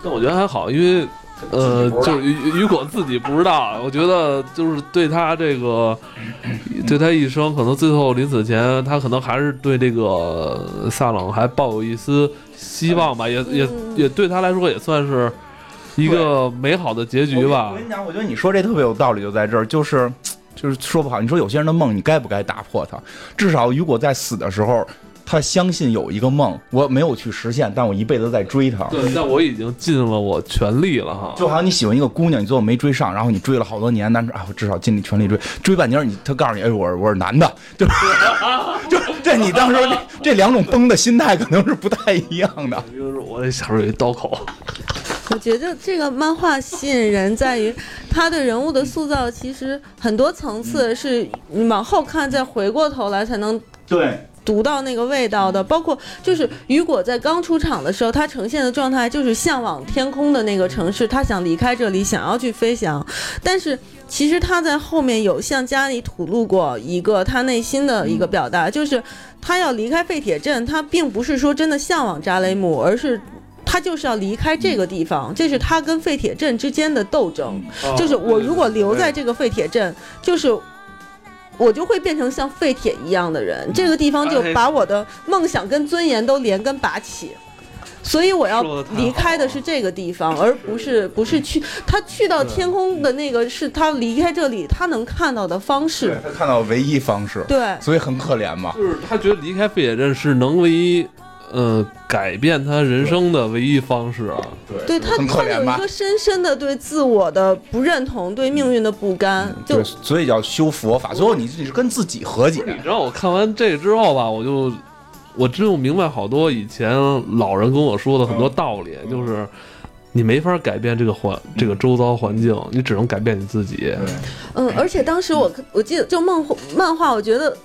但我觉得还好，因为呃，就是雨雨果自己不知道。我觉得就是对他这个，对他一生，可能最后临死前，他可能还是对这个萨冷还抱有一丝希望吧，也也也对他来说也算是一个美好的结局吧我。跟你讲，我觉得你说这特别有道理，就在这儿，就是就是说不好，你说有些人的梦，你该不该打破它？至少雨果在死的时候，他相信有一个梦，我没有去实现，但我一辈子在追他。对，但我已经尽了我全力了哈。就好像你喜欢一个姑娘，你最后没追上，然后你追了好多年，但是啊，我至少尽力全力追，追半年你他告诉你，哎，我是我是男的，就是就这你当时这这两种崩的心态可能是不太一样的。就是我这小时候有一刀口，我觉得这个漫画吸引人在于他对人物的塑造，其实很多层次是你往后看再回过头来才能对，读到那个味道的。包括就是雨果在刚出场的时候，他呈现的状态就是向往天空的那个城市，他想离开这里，想要去飞翔。但是其实他在后面有向家里吐露过一个他内心的一个表达，就是他要离开废铁镇，他并不是说真的向往扎雷姆，而是。他就是要离开这个地方，这是他跟废铁镇之间的斗争。就是我如果留在这个废铁镇，就是我就会变成像废铁一样的人，这个地方就把我的梦想跟尊严都连根拔起。所以我要离开的是这个地方，而不是不是去他去到天空的那个是他离开这里他能看到的方式。他看到唯一方式，对，所以很可怜嘛。就是他觉得离开废铁镇是能唯一，呃，改变他人生的唯一方式啊。对他他有一个？深深的对自我的不认同，对命运的不甘，就对，所以叫修佛法。最后你你是跟自己和解。你知道我看完这个之后吧，我就我真有明白好多以前老人跟我说的很多道理，就是你没法改变这个环这个周遭环境，你只能改变你自己。嗯，而且当时我我记得就漫画漫画，我觉得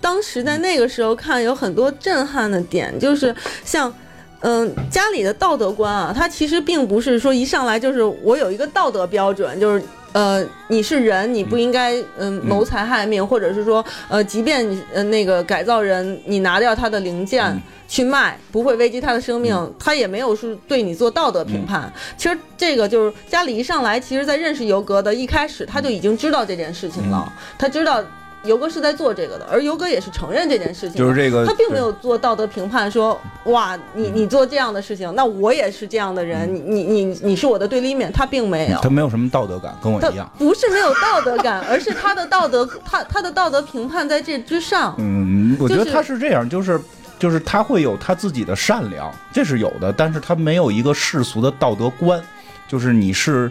当时在那个时候看有很多震撼的点，就是像。嗯，家里的道德观啊，它其实并不是说一上来就是我有一个道德标准，就是呃你是人，你不应该嗯谋财害命，或者是说呃即便你呃那个改造人，你拿掉他的零件。嗯去卖不会危及他的生命，嗯他也没有是对你做道德评判。其实这个就是家里一上来，其实在认识尤格的一开始，他就已经知道这件事情了，他知道。尤哥是在做这个的，而游哥也是承认这件事情的，就是这个他并没有做道德评判说，哇，你你做这样的事情，那我也是这样的人，你你你你是我的对立面，他并没有，他没有什么道德感，跟我一样。不是没有道德感，而是他的道德，他他的道德评判在这之上，嗯，我觉得他是这样，就是就是他会有他自己的善良，这是有的，但是他没有一个世俗的道德观，就是你是。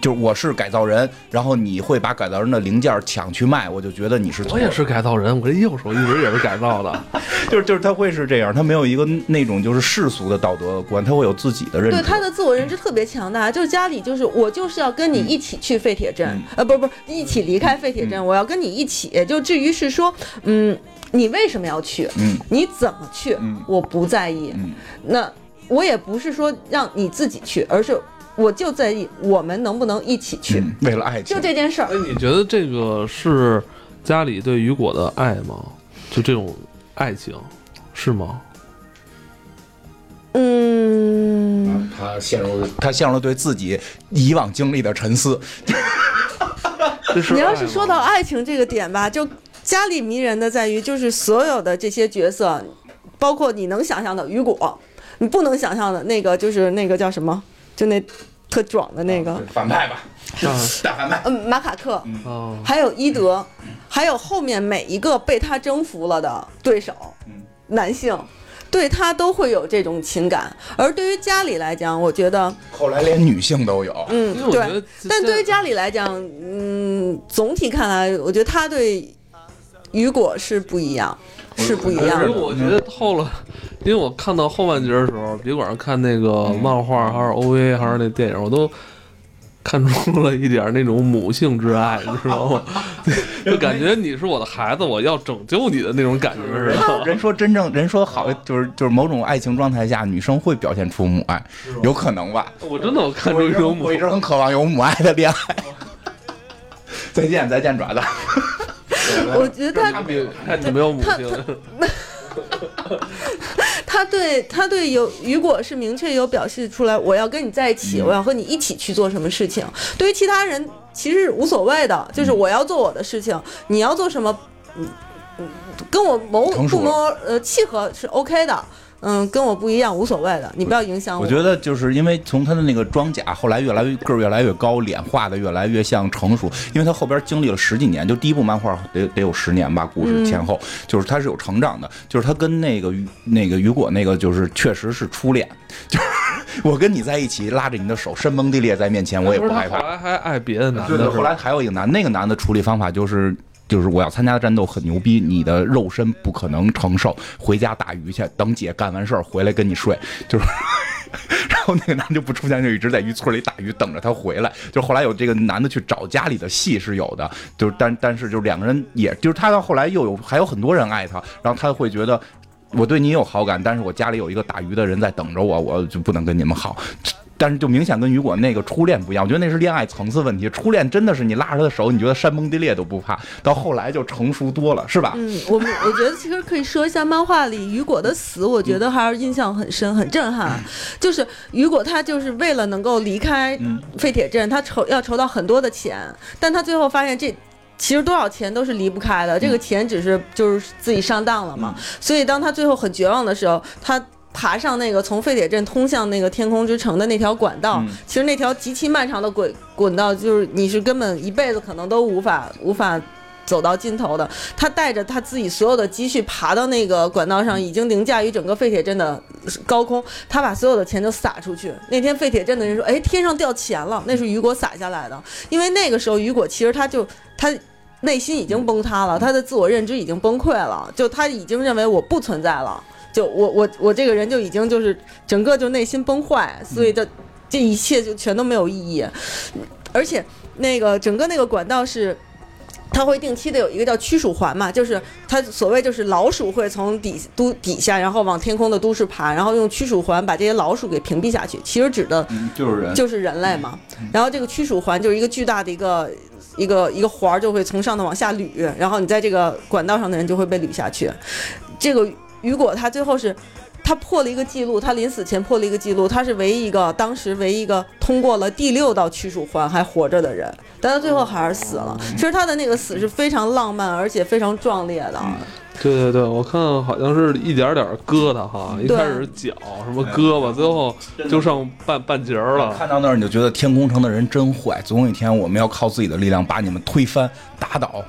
就是我是改造人，然后你会把改造人的零件抢去卖，我就觉得你是错我也是改造人，我这右手一直也是改造的。就是就是他会是这样，他没有一个那种就是世俗的道德观，他会有自己的认知。对他的自我认知特别强大，就是家里就是我就是要跟你一起去废铁镇，呃，不不，一起离开废铁镇，我要跟你一起。就至于是说，嗯，你为什么要去？嗯，你怎么去？嗯我不在意。嗯那我也不是说让你自己去，而是我就在意我们能不能一起去，嗯，为了爱情就，这件事儿哎，。你觉得这个是家里对雨果的爱吗？就这种爱情是吗？嗯，他陷入他陷入了对自己以往经历的沉思。你要是说到爱情这个点吧，就家里迷人的在于，就是所有的这些角色，包括你能想象的雨果，你不能想象的那个就是那个叫什么，就那特壮的那个，反派吧，啊。大反派。嗯，马卡克，嗯，还有伊德，还有后面每一个被他征服了的对手，男性。对他都会有这种情感，而对于家里来讲，我觉得，后来连女性都有。嗯对，但对于家里来讲，嗯，总体看来，我觉得他对雨果是不一样，是不一样的。因为我觉得后了，因为我看到后半截的时候，别管是看那个漫画，还是 OVA，还是那电影，我都看出了一点那种母性之爱，你知道吗？就感觉你是我的孩子，我要拯救你的那种感觉似的。人说真正人说好，就是就是某种爱情状态下，女生会表现出母爱，有可能吧？我真的我看出一种母我一直很渴望有母爱的恋爱。再见，再见，爪子。我觉得他他没看你没有母亲，他对他对有雨果是明确有表示出来，我要跟你在一起，嗯我要和你一起去做什么事情。对于其他人其实无所谓的，就是嗯我要做我的事情，你要做什么，嗯嗯，跟我谋不谋呃契合是 OK 的。嗯，跟我不一样无所谓的，你不要影响我我觉得就是因为从他的那个装甲后来越来越个儿越来越高，脸画的越来越像成熟，因为他后边经历了十几年，就第一部漫画得得有十年吧，故事前后、就是他是有成长的，就是他跟那个雨那个雨果那个就是确实是初恋，就是我跟你在一起拉着你的手山崩地裂在面前，我也不害怕后。来还爱别的男对对，的，后来还有一个男，那个男的处理方法就是。就是我要参加的战斗很牛逼，你的肉身不可能承受，回家打鱼去，等姐干完事儿回来跟你睡，就是。然后那个男的就不出现，就一直在渔村里打鱼，等着他回来。就后来有这个男的去找家里的戏是有的，就是但但是就是两个人也，就是他到后来又有还有很多人爱他，然后他会觉得我对你有好感，但是我家里有一个打鱼的人在等着我，我就不能跟你们好。但是就明显跟雨果那个初恋不一样，我觉得那是恋爱层次问题。初恋真的是你拉着他的手，你觉得山崩地裂都不怕，到后来就成熟多了，是吧？嗯，我们我觉得其实可以说一下漫画里雨果的死，我觉得还是印象很深、很震撼。就是雨果他就是为了能够离开嗯废铁镇，他筹要筹到很多的钱，但他最后发现这。其实多少钱都是离不开的，这个钱只是就是自己上当了嘛。所以当他最后很绝望的时候，他爬上那个从废铁镇通向那个天空之城的那条管道，其实那条极其漫长的轨滚道，就是你是根本一辈子可能都无法无法走到尽头的。他带着他自己所有的积蓄爬到那个管道上，已经凌驾于整个废铁镇的高空。他把所有的钱都撒出去。那天废铁镇的人说：“哎，天上掉钱了！”那是雨果撒下来的。因为那个时候雨果其实他就他。内心已经崩塌了，他的自我认知已经崩溃了，就他已经认为我不存在了，就我我我这个人就已经就是整个就内心崩坏，所以这这一切就全都没有意义，而且那个整个那个管道是。它会定期的有一个叫驱鼠环嘛，就是它所谓就是老鼠会从底都底下，然后往天空的都市爬，然后用驱鼠环把这些老鼠给屏蔽下去。其实指的嗯，就是人，就是人类嘛。然后这个驱鼠环就是一个巨大的一个一个一个环儿，就会从上头往下捋，然后你在这个管道上的人就会被捋下去。这个雨果他最后是。他破了一个记录，他临死前破了一个记录，他是唯一一个当时唯一一个通过了第六道驱鼠环还活着的人，但他最后还是死了。其实他的那个死是非常浪漫而且非常壮烈的。对对对，我看好像是一点点割他哈，一开始是脚什么胳膊，最后就剩半半截儿了。看到那儿你就觉得天空城的人真坏，总有一天我们要靠自己的力量把你们推翻、打倒，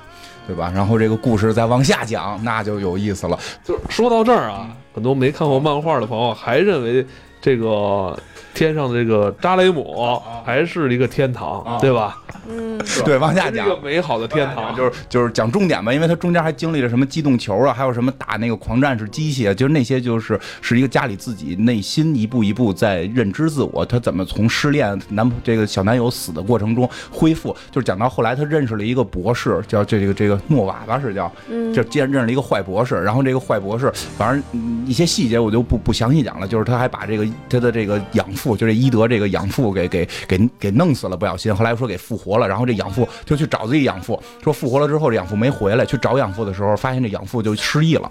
对吧？然后这个故事再往下讲，那就有意思了。就是说到这儿啊，很多没看过漫画的朋友还认为这个天上的这个扎雷姆还是一个天堂，啊。对吧？嗯，对，往下讲。一讲个。美好的天堂，就是就是讲重点吧，因为它中间还经历了什么机动球啊，还有什么打那个狂战士机械，就是那些就是是一个家里自己内心一步一步在认知自我，他怎么从失恋男这个小男友死的过程中恢复，就是讲到后来他认识了一个博士，叫这个这个诺瓦吧是叫，就见认识了一个坏博士，然后这个坏博士反正嗯一些细节我就不不详细讲了，就是他还把这个他的这个养父，就这伊德这个养父给给给给弄死了，不小心，后来说给复活了，然后这养父就去找自己养父，说复活了之后这养父没回来，去找养父的时候发现这养父就失忆了。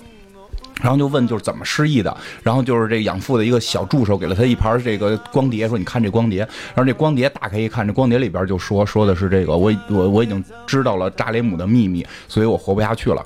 然后就问就是怎么失忆的，然后就是这养父的一个小助手给了他一盘这个光碟，说你看这光碟，然后这光碟打开一看，这光碟里边就说说的是这个我我我已经知道了扎雷姆的秘密，所以我活不下去了。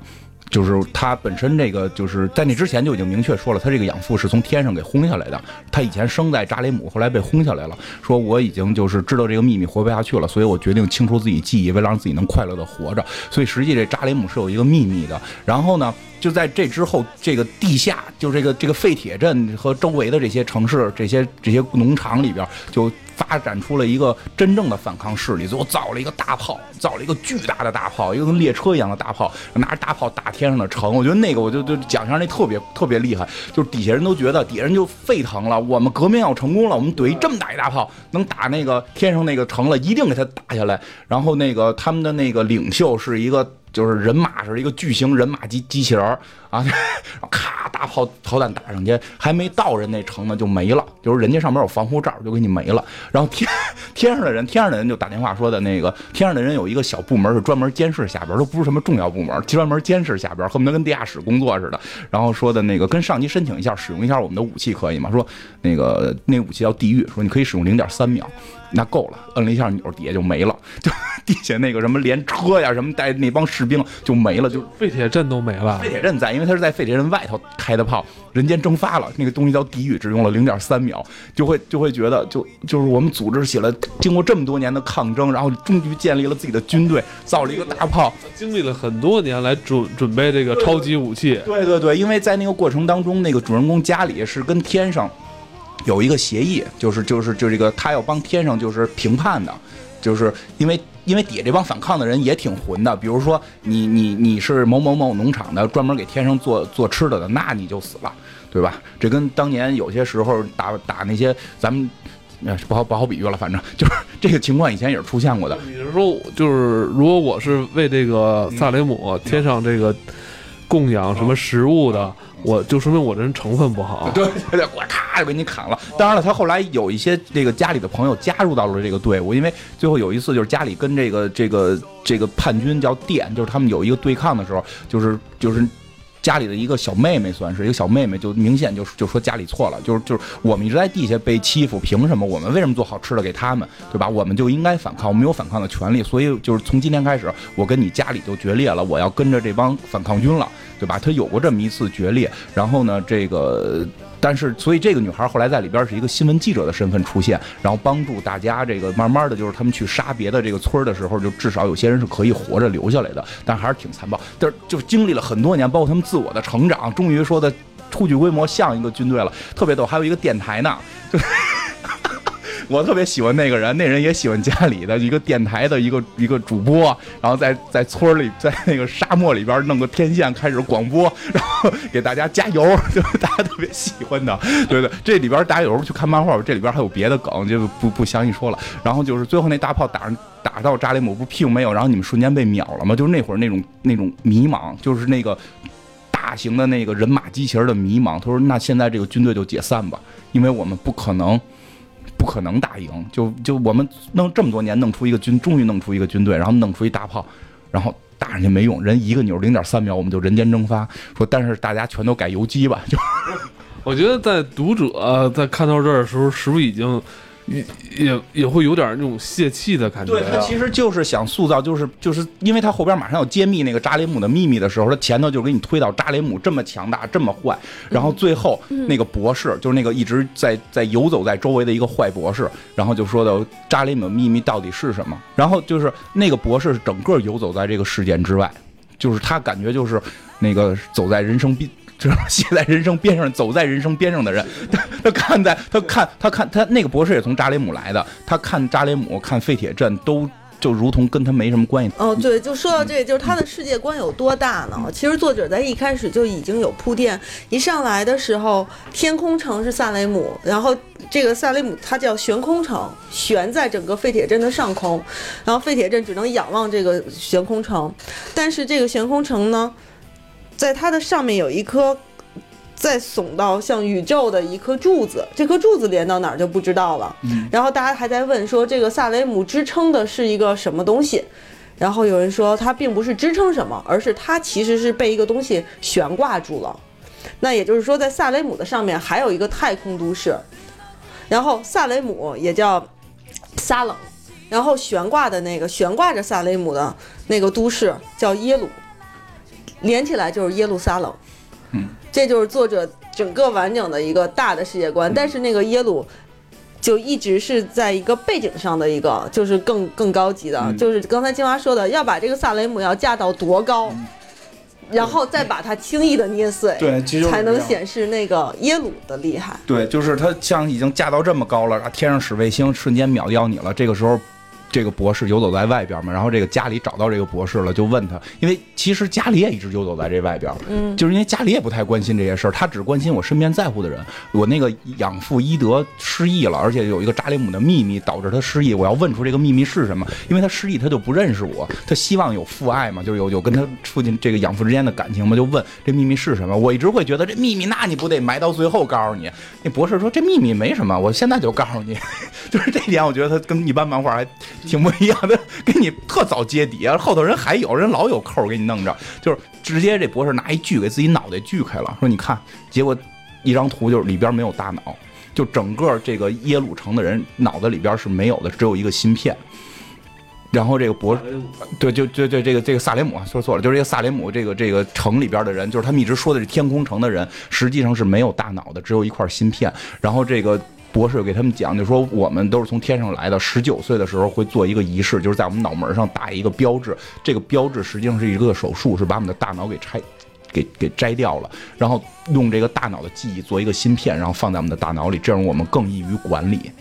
就是他本身这个就是在那之前就已经明确说了，他这个养父是从天上给轰下来的。他以前生在扎雷姆，后来被轰下来了。说我已经就是知道这个秘密，活不下去了，所以我决定清除自己记忆，为了让自己能快乐的活着。所以实际这扎雷姆是有一个秘密的。然后呢，就在这之后，这个地下就这个这个废铁镇和周围的这些城市、这些这些农场里边，就发展出了一个真正的反抗势力。最后造了一个大炮，造了一个巨大的大炮，一个跟列车一样的大炮，拿着大炮打天上的城。我觉得那个我就就讲一下那特别特别厉害，就是底下人都觉得底下人就沸腾了，我们革命要成功了，我们怼这么大一大炮，能打那个天上那个城了，一定给他打下来。然后那个他们的那个领袖是一个就是人马是一个巨型人马机机器人啊，咔大炮炮弹打上去，还没到人那城呢就没了，就是人家上面有防护罩就给你没了。然后天天上的人，天上的人就打电话说的那个天上的人有一个小部门是专门监视下边，都不是什么重要部门，专门监视下边，恨不得跟地下室工作似的。然后说的那个跟上级申请一下，使用一下我们的武器可以吗？说那个那武器叫地狱，说你可以使用零点三秒。那够了，摁了一下钮，底下就没了，就 地下那个什么连车呀，什么带那帮士兵就没了，就废铁镇都没了。废铁镇在，因为他是在废铁人外头开的炮，人间蒸发了，那个东西叫地狱，只用了零点三秒，就会就会觉得，就就是我们组织起了，经过这么多年的抗争，然后终于建立了自己的军队，造了一个大炮，经历了很多年来准准备这个超级武器。对对对，因为在那个过程当中，那个主人公家里是跟天上。有一个协议，就是就是就这个他要帮天上就是评判的，就是因为因为底下这帮反抗的人也挺混的，比如说你你你是某某某农场的，专门给天上做做吃的的，那你就死了，对吧？这跟当年有些时候打打那些咱们不好不好比喻了，反正 就是这个情况以前也是出现过的。你是说，就是如果我是为这个萨雷姆天上这个供养什么食物的？我就说明我这人成分不好，对 对对，我咔就给你砍了。当然了，他后来有一些这个家里的朋友加入到了这个队伍，因为最后有一次就是家里跟这个这个这个叛军叫电，就是他们有一个对抗的时候，就是就是家里的一个小妹妹，算是一个小妹妹，就明显就就说家里错了，就是就是我们一直在地下被欺负，凭什么我们为什么做好吃的给他们，对吧？我们就应该反抗，我们有反抗的权利，所以就是从今天开始，我跟你家里就决裂了，我要跟着这帮反抗军了。对吧？他有过这么一次决裂，然后呢，这个，但是，所以这个女孩后来在里边是一个新闻记者的身份出现，然后帮助大家，这个慢慢的就是他们去杀别的这个村的时候，就至少有些人是可以活着留下来的，但还是挺残暴。但是就经历了很多年，包括他们自我的成长，终于说的初具规模，像一个军队了，特别逗。还有一个电台呢，就。我特别喜欢那个人，那人也喜欢家里的一个电台的一个一个主播，然后在在村里，在那个沙漠里边弄个天线开始广播，然后给大家加油，就是大家特别喜欢的。对对，这里边大家有时候去看漫画，这里边还有别的梗，就不不详细说了。然后就是最后那大炮打上打到扎雷姆，不屁股没有，然后你们瞬间被秒了吗？就是那会儿那种那种迷茫，就是那个大型的那个人马机器人的迷茫。他说：“那现在这个军队就解散吧，因为我们不可能。”不可能打赢，就就我们弄这么多年弄出一个军，终于弄出一个军队，然后弄出一大炮，然后打上去没用，人一个钮零点三秒我们就人间蒸发。说但是大家全都改游击吧，就 我觉得在读者在看到这儿的时候，是不是已经？也也也会有点那种泄气的感觉。对他其实就是想塑造，就是就是因为他后边马上要揭秘那个扎雷姆的秘密的时候，他前头就给你推到扎雷姆这么强大，这么坏，然后最后那个博士就是那个一直在在游走在周围的一个坏博士，然后就说的扎雷姆秘密到底是什么？然后就是那个博士整个游走在这个事件之外，就是他感觉就是那个走在人生边。就是写在人生边上，走在人生边上的人，他他看在他看他看他那个博士也从扎雷姆来的，他看扎雷姆看废铁镇都就如同跟他没什么关系。哦，对，就说到这个，就是他的世界观有多大呢？其实作者在一开始就已经有铺垫，一上来的时候，天空城是萨雷姆，然后这个萨雷姆它叫悬空城，悬在整个废铁镇的上空，然后废铁镇只能仰望这个悬空城，但是这个悬空城呢？在它的上面有一颗，再耸到像宇宙的一颗柱子，这颗柱子连到哪儿就不知道了。然后大家还在问说，这个萨雷姆支撑的是一个什么东西？然后有人说，它并不是支撑什么，而是它其实是被一个东西悬挂住了。那也就是说，在萨雷姆的上面还有一个太空都市，然后萨雷姆也叫撒冷，然后悬挂的那个悬挂着萨雷姆的那个都市叫耶鲁。连起来就是耶路撒冷，嗯，这就是作者整个完整的一个大的世界观。但是那个耶鲁就一直是在一个背景上的一个，就是更更高级的，就是刚才金花说的，要把这个萨雷姆要架到多高，然后再把它轻易的捏碎，对，才能显示那个耶鲁的厉害。对，就是它像已经架到这么高了，然后天上使卫星瞬间秒掉你了，这个时候。这个博士游走在外边嘛，然后这个家里找到这个博士了，就问他，因为其实家里也一直游走在这外边，嗯，就是因为家里也不太关心这些事儿，他只关心我身边在乎的人。我那个养父伊德失忆了，而且有一个扎里姆的秘密导致他失忆，我要问出这个秘密是什么，因为他失忆他就不认识我，他希望有父爱嘛，就是有有跟他父亲 这个养父之间的感情嘛，就问这秘密是什么。我一直会觉得这秘密，那你不得埋到最后告诉你？那博士说这秘密没什么，我现在就告诉你，就是这点，我觉得他跟一般漫画还 挺不一样的，给你特早揭底啊，后头人还有人老有扣给你弄着，就是直接这博士拿一锯给自己脑袋锯开了，说你看，结果一张图就是里边没有大脑，就整个这个耶鲁城的人脑子里边是没有的，只有一个芯片。然后这个博对，就就对，这个这个萨雷姆啊说错了，就是这个萨雷姆这个这个城里边的人，就是他们一直说的是天空城的人，实际上是没有大脑的，只有一块芯片。然后这个博士给他们讲，就说我们都是从天上来的，十九岁的时候会做一个仪式，就是在我们脑门上打一个标志，这个标志实际上是一个手术，是把我们的大脑给拆。给给摘掉了，然后用这个大脑的记忆做一个芯片，然后放在我们的大脑里，这样我们更易于管理。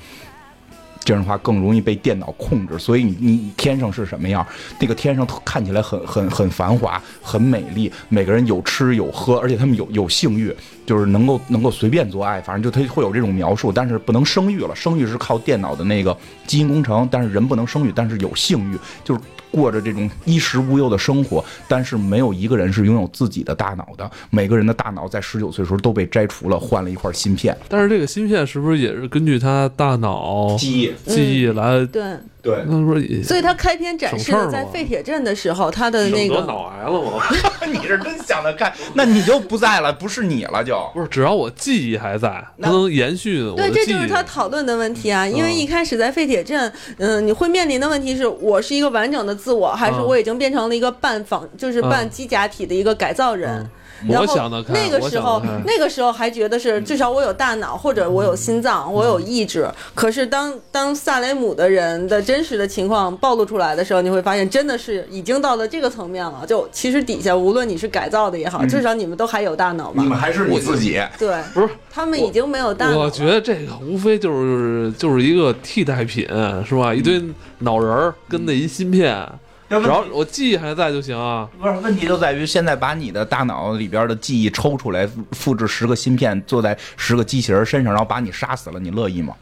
这样的话更容易被电脑控制，所以你你天上是什么样？那个天上看起来很很很繁华，很美丽，每个人有吃有喝，而且他们有有性欲，就是能够能够随便做爱，反正就他会有这种描述，但是不能生育了，生育是靠电脑的那个基因工程，但是人不能生育，但是有性欲，就是过着这种衣食无忧的生活，但是没有一个人是拥有自己的大脑的，每个人的大脑在十九岁时候都被摘除了，换了一块芯片，但是这个芯片是不是也是根据他大脑记忆记忆来？对，对，那不是所以他开篇展示的在废铁镇的时候，他的那个脑癌了吗？你是真想得开，那你就不在了，不是你了就。不是，只要我记忆还在，它那能延续我的对。这就是他讨论的问题啊。因为嗯一开始在废铁镇，嗯、你会面临的问题是我是一个完整的自我，还是嗯我已经变成了一个半仿，就是半嗯机甲体的一个改造人？嗯然后那个时候，那个时候还觉得是至少我有大脑，或者我有心脏，我有意志。可是当当萨雷姆的人的真实的情况暴露出来的时候，你会发现真的是已经到了这个层面了。就其实底下无论你是改造的也好，至少你们都还有大脑你们。还是你自己，对，不是他们已经没有大脑了。我觉得这个无非就是就是一个替代品，是吧？一堆脑仁儿跟那一芯片，要只要我记忆还在就行啊。不是问题就在于现在把你的大脑里边的记忆抽出来，复制十个芯片，坐在十个机器人身上，然后把你杀死了，你乐意吗？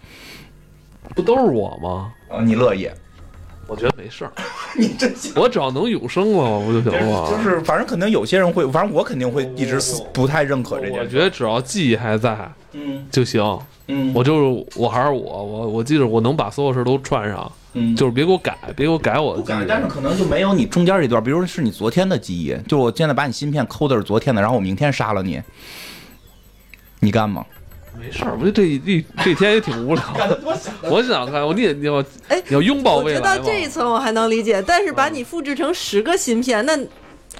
不都是我吗？啊，你乐意？我觉得没事儿，你真行。我只要能永生了不就行了？就是，反正肯定有些人会，反正我肯定会一直死不太认可这件事。我觉得只要记忆还在嗯就行。嗯，我就是我还是我，我我记得我能把所有事都串上，嗯就是别给我改，别给我改我的记忆。但是可能就没有你中间这段，比如说是你昨天的记忆，就是我现在把你芯片抠的是昨天的，然后我明天杀了你，你干吗？没事儿，我觉得这一这这天也挺无聊 的。我想看，我你也你要哎你要拥抱我觉得到未来嘛？这一层我还能理解，但是把你复制成十个芯片，那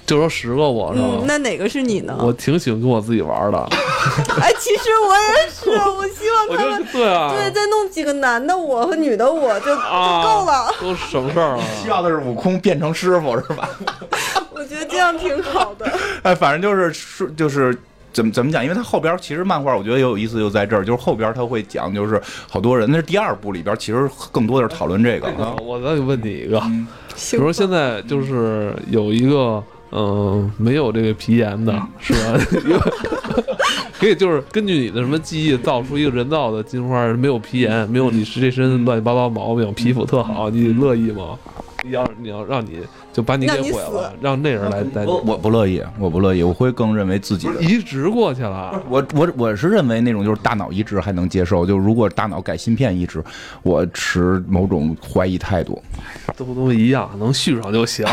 就说十个我是吧嗯，？那哪个是你呢？我挺喜欢跟我自己玩的，哎，其实我也是，我希望他们得对啊，对再弄几个男的我和女的我就就啊够了。都什么事儿啊。需要的是悟空变成师傅是吧？我觉得这样挺好的。哎，反正就是是就是。怎么怎么讲？因为它后边其实漫画，我觉得也有意思，就在这儿，就是后边他会讲，就是好多人，那是第二部里边，其实更多的是讨论这个啊。我再问你一个，嗯比如说现在就是有一个嗯、没有这个皮炎的，是吧？因为可以就是根据你的什么记忆造出一个人造的金花，没有皮炎，没有你这身乱七八糟毛病，皮肤特好，你乐意吗？要你要让你就把你给毁了，让那人来代替我，我不乐意，我不乐意，我会更认为自己的。移植过去了。我我我是认为那种就是大脑移植还能接受，就如果大脑改芯片移植，我持某种怀疑态度。都都一样，能续上就行，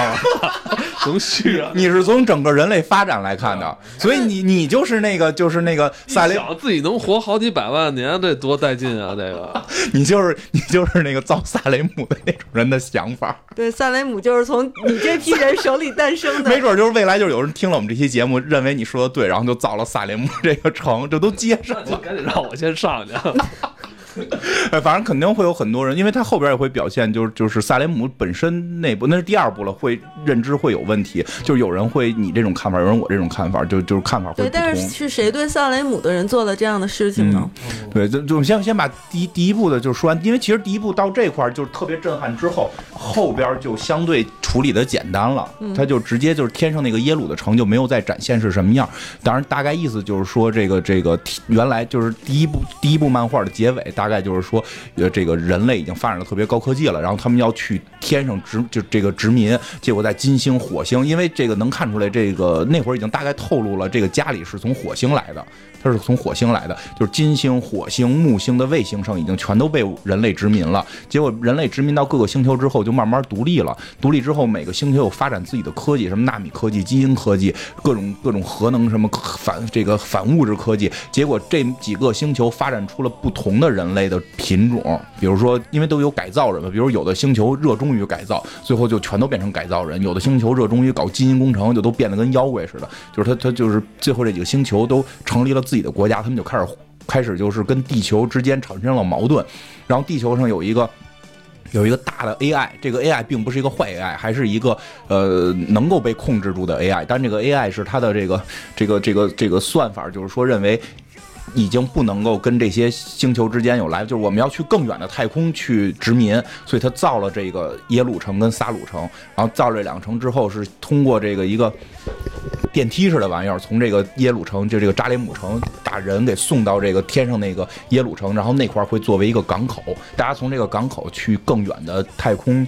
能续上。你是从整个人类发展来看的，所以你你就是那个就是那个萨雷，想自己能活好几百万年，这多带劲啊！这个 你就是你就是那个造萨雷姆的那种人的想法，对，萨雷姆就是从你这批人手里诞生的。没准就是未来就有人听了我们这期节目，认为你说的对，然后就造了萨林姆这个城，这都接上了。赶紧让我先上去。哎，反正肯定会有很多人，因为他后边也会表现，就是就是萨雷姆本身内部，那是第二部了，会认知会有问题，就是有人会你这种看法，有人我这种看法，就就是看法会对。但是是谁对萨雷姆的人做了这样的事情呢？对，就就先先把第一第一部的就说完，因为其实第一部到这块儿就是特别震撼，之后后边就相对处理的简单了，他就直接就是天上那个耶鲁的城就没有再展现是什么样。当然，大概意思就是说这个这个原来就是第一部第一部漫画的结尾，大大概就是说，呃，这个人类已经发展的特别高科技了，然后他们要去天上殖就这个殖民，结果在金星、火星，因为这个能看出来，这个那会儿已经大概透露了，这个家里是从火星来的。它是从火星来的，就是金星、火星、木星的卫星上已经全都被人类殖民了。结果人类殖民到各个星球之后，就慢慢独立了。独立之后，每个星球有发展自己的科技，什么纳米科技、基因科技，各种各种核能什么反这个反物质科技。结果这几个星球发展出了不同的人类类的品种，比如说，因为都有改造人嘛，比如有的星球热衷于改造，最后就全都变成改造人；有的星球热衷于搞基因工程，就都变得跟妖怪似的。就是他他就是最后这几个星球都成立了自己的国家，他们就开始开始就是跟地球之间产生了矛盾，然后地球上有一个。有一个大的 AI，这个 AI 并不是一个坏 AI，还是一个呃能够被控制住的 AI，但这个 AI 是它的这个这个这个这个算法，就是说认为已经不能够跟这些星球之间有来，就是我们要去更远的太空去殖民，所以他造了这个耶鲁城跟撒鲁城，然后造了这两城之后，是通过这个一个电梯似的玩意儿，从这个耶鲁城就这个扎雷姆城把人给送到这个天上那个耶鲁城，然后那块会作为一个港口，大家从这个港口去更远的太空。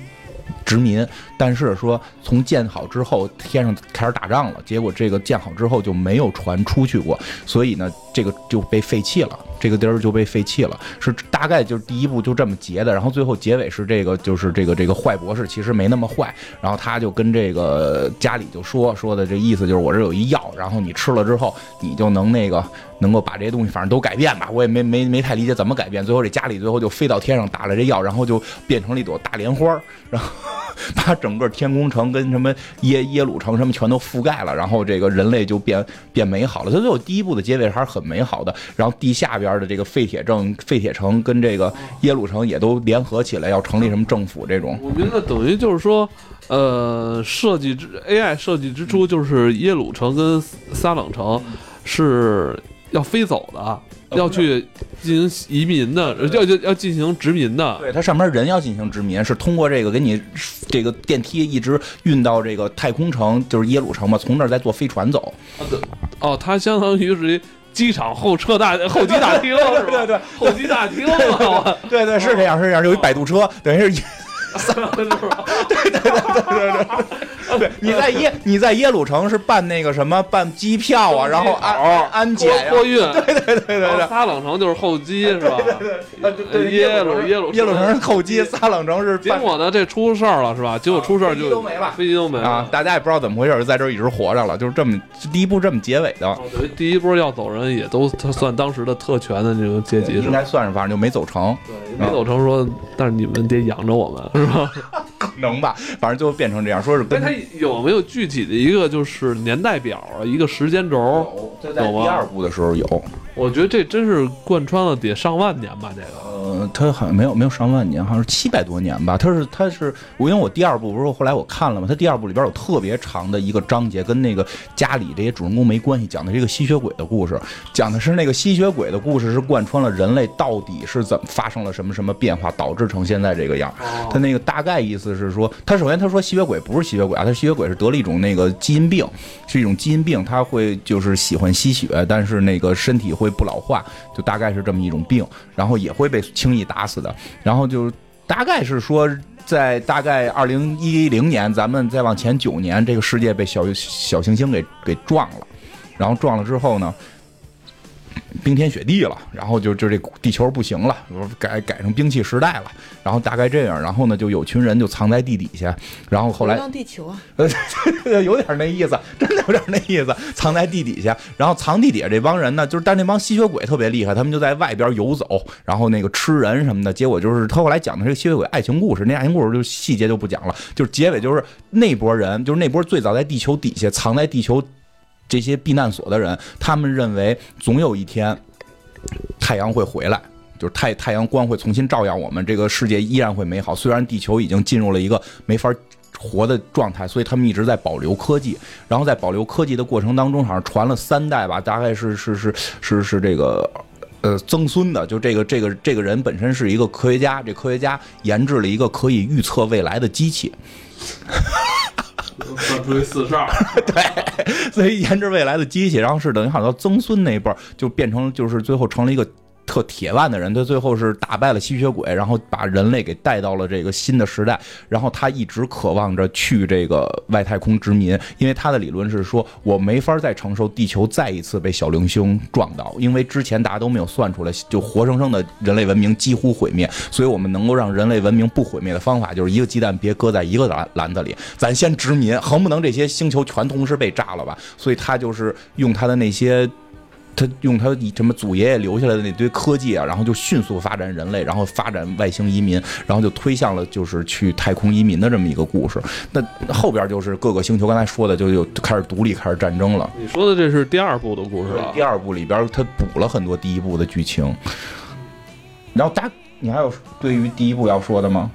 殖民，但是说从建好之后，天上开始打仗了，结果这个建好之后就没有船出去过，所以呢，这个就被废弃了，这个地儿就被废弃了，是大概就是第一步就这么结的，然后最后结尾是这个，就是这个这个坏博士其实没那么坏，然后他就跟这个家里就说说的这意思就是我这有一药，然后你吃了之后，你就能那个能够把这些东西反正都改变吧，我也没没没太理解怎么改变，最后这家里最后就飞到天上打了这药，然后就变成了一朵大莲花，然后。把整个天宫城跟什么耶耶鲁城什么全都覆盖了，然后这个人类就变变美好了。它最后第一部的结尾还是很美好的。然后地下边的这个废铁城、废铁城跟这个耶鲁城也都联合起来，要成立什么政府这种。我觉得等于就是说，呃，设计之 AI 设计之初就是耶鲁城跟撒冷城是要飞走的。要去进行移民的，要要要进行殖民的。对，它上面人要进行殖民，是通过这个给你这个电梯一直运到这个太空城，就是耶鲁城嘛，从那儿再坐飞船走。哦，它相当于是一机场候车大候机大厅，对对，候机大厅 对对是这样是这样，有一摆渡车，等于是。三分钟，对对对对对对，对，你在耶你在耶鲁城是办那个什么办机票啊，然后安安检托运，对对对对对，撒冷城就是候机是吧？对对，耶鲁耶鲁耶鲁城是候机，撒冷城是。结果呢，这出事儿了是吧？结果出事儿就都没了，飞机都没了啊！大家也不知道怎么回事，在这儿一直活着了，就是这么第一部这么结尾的。第一波要走人也都算当时的特权的这个阶级，应该算是，反正就没走成。对，没走成说，但是你们得养着我们。可 能吧，反正就变成这样。说是跟他有没有具体的一个就是年代表啊，一个时间轴？有，在第二部的时候有。我觉得这真是贯穿了得上万年吧，这个。呃，他好像没有没有上万年，好像是七百多年吧。他是他是我因为我第二部不是后来我看了嘛，他第二部里边有特别长的一个章节，跟那个家里这些主人公没关系，讲的是一个吸血鬼的故事，讲的是那个吸血鬼的故事是贯穿了人类到底是怎么发生了什么什么变化，导致成现在这个样。他那个大概意思是说，他首先他说吸血鬼不是吸血鬼啊，他吸血鬼是得了一种那个基因病，是一种基因病，他会就是喜欢吸血，但是那个身体会不老化，就大概是这么一种病，然后也会被。轻易打死的，然后就大概是说，在大概二零一零年，咱们再往前九年，这个世界被小小行星给给撞了，然后撞了之后呢？冰天雪地了，然后就就这地球不行了，改改成兵器时代了，然后大概这样，然后呢就有群人就藏在地底下，然后后来地球啊，呃，有点那意思，真的有点那意思，藏在地底下，然后藏地底下这帮人呢，就是但那帮吸血鬼特别厉害，他们就在外边游走，然后那个吃人什么的，结果就是他后来讲的是吸血鬼爱情故事，那爱情故事就细节就不讲了，就是结尾就是那波人，就是那波最早在地球底下藏在地球。这些避难所的人，他们认为总有一天太阳会回来，就是太太阳光会重新照耀我们，这个世界依然会美好。虽然地球已经进入了一个没法活的状态，所以他们一直在保留科技。然后在保留科技的过程当中，好像传了三代吧，大概是是是是是这个。呃，曾孙的，就这个这个这个人本身是一个科学家，这科学家研制了一个可以预测未来的机器，算出一四十二，对，所以研制未来的机器，然后是等于好像曾孙那一辈就变成就是最后成了一个。特铁腕的人，他最后是打败了吸血鬼，然后把人类给带到了这个新的时代。然后他一直渴望着去这个外太空殖民，因为他的理论是说，我没法再承受地球再一次被小行星撞到，因为之前大家都没有算出来，就活生生的人类文明几乎毁灭。所以我们能够让人类文明不毁灭的方法，就是一个鸡蛋别搁在一个篮篮子里，咱先殖民，横不能这些星球全同时被炸了吧？所以他就是用他的那些。他用他什么祖爷爷留下来的那堆科技啊，然后就迅速发展人类，然后发展外星移民，然后就推向了就是去太空移民的这么一个故事。那后边就是各个星球，刚才说的就就开始独立，开始战争了。你说的这是第二部的故事了。第二部里边他补了很多第一部的剧情。然后大，你还有对于第一部要说的吗？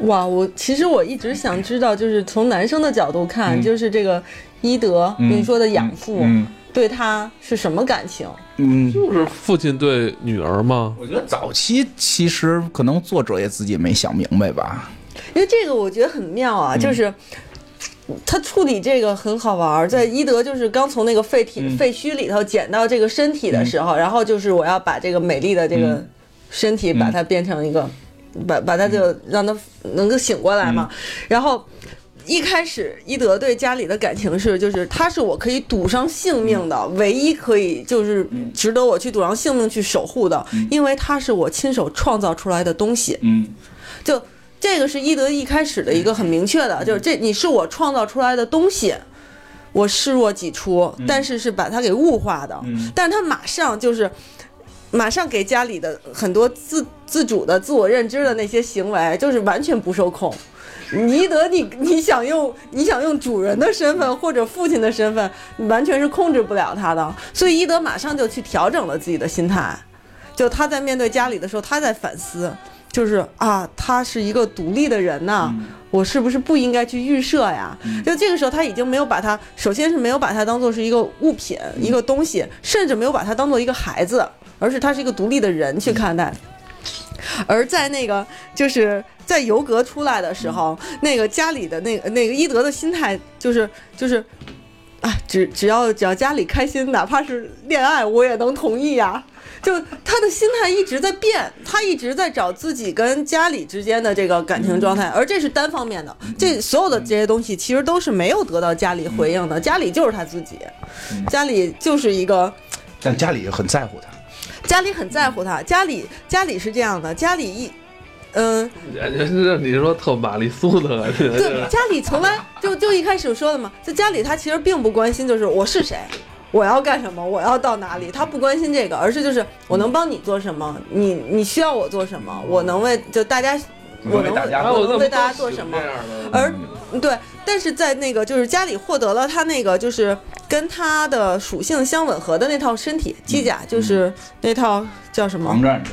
哇，我其实我一直想知道，就是从男生的角度看，就是这个伊德你说的养父。对他是什么感情？嗯，就是父亲对女儿吗？我觉得早期其实可能作者也自己没想明白吧。因为这个我觉得很妙啊，就是他处理这个很好玩。在伊德就是刚从那个废体废墟里头捡到这个身体的时候，然后就是我要把这个美丽的这个身体把它变成一个，把把它就让它能够醒过来嘛，然后。一开始，伊德对家里的感情是，就是他是我可以赌上性命的，唯一可以就是值得我去赌上性命去守护的，因为他是我亲手创造出来的东西。嗯，就这个是伊德一开始的一个很明确的，就是这你是我创造出来的东西，我视若己出，但是是把它给物化的。但是他马上就是马上给家里的很多自自主的自我认知的那些行为，就是完全不受控。尼德，你你想用你想用主人的身份或者父亲的身份，完全是控制不了他的。所以伊德马上就去调整了自己的心态，就他在面对家里的时候，他在反思，就是啊，他是一个独立的人呐，我是不是不应该去预设呀？就这个时候，他已经没有把他，首先是没有把他当做是一个物品、一个东西，甚至没有把他当做一个孩子，而是他是一个独立的人去看待。而在那个就是在尤格出来的时候，那个家里的那个那个伊德的心态就是就是，啊，只只要只要家里开心，哪怕是恋爱，我也能同意呀。就他的心态一直在变，他一直在找自己跟家里之间的这个感情状态，而这是单方面的。这所有的这些东西其实都是没有得到家里回应的，家里就是他自己，家里就是一个，但家里很在乎他。家里很在乎他，家里家里是这样的，家里一，嗯，你说特玛丽苏的，对，家里从来就就一开始说的嘛，在家里他其实并不关心，就是我是谁，我要干什么，我要到哪里，他不关心这个，而是就是我能帮你做什么，你你需要我做什么，我能为就大家，我能我能为大家做什么，而对，但是在那个就是家里获得了他那个就是。跟他的属性相吻合的那套身体机甲，就是那套叫什么？狂战士。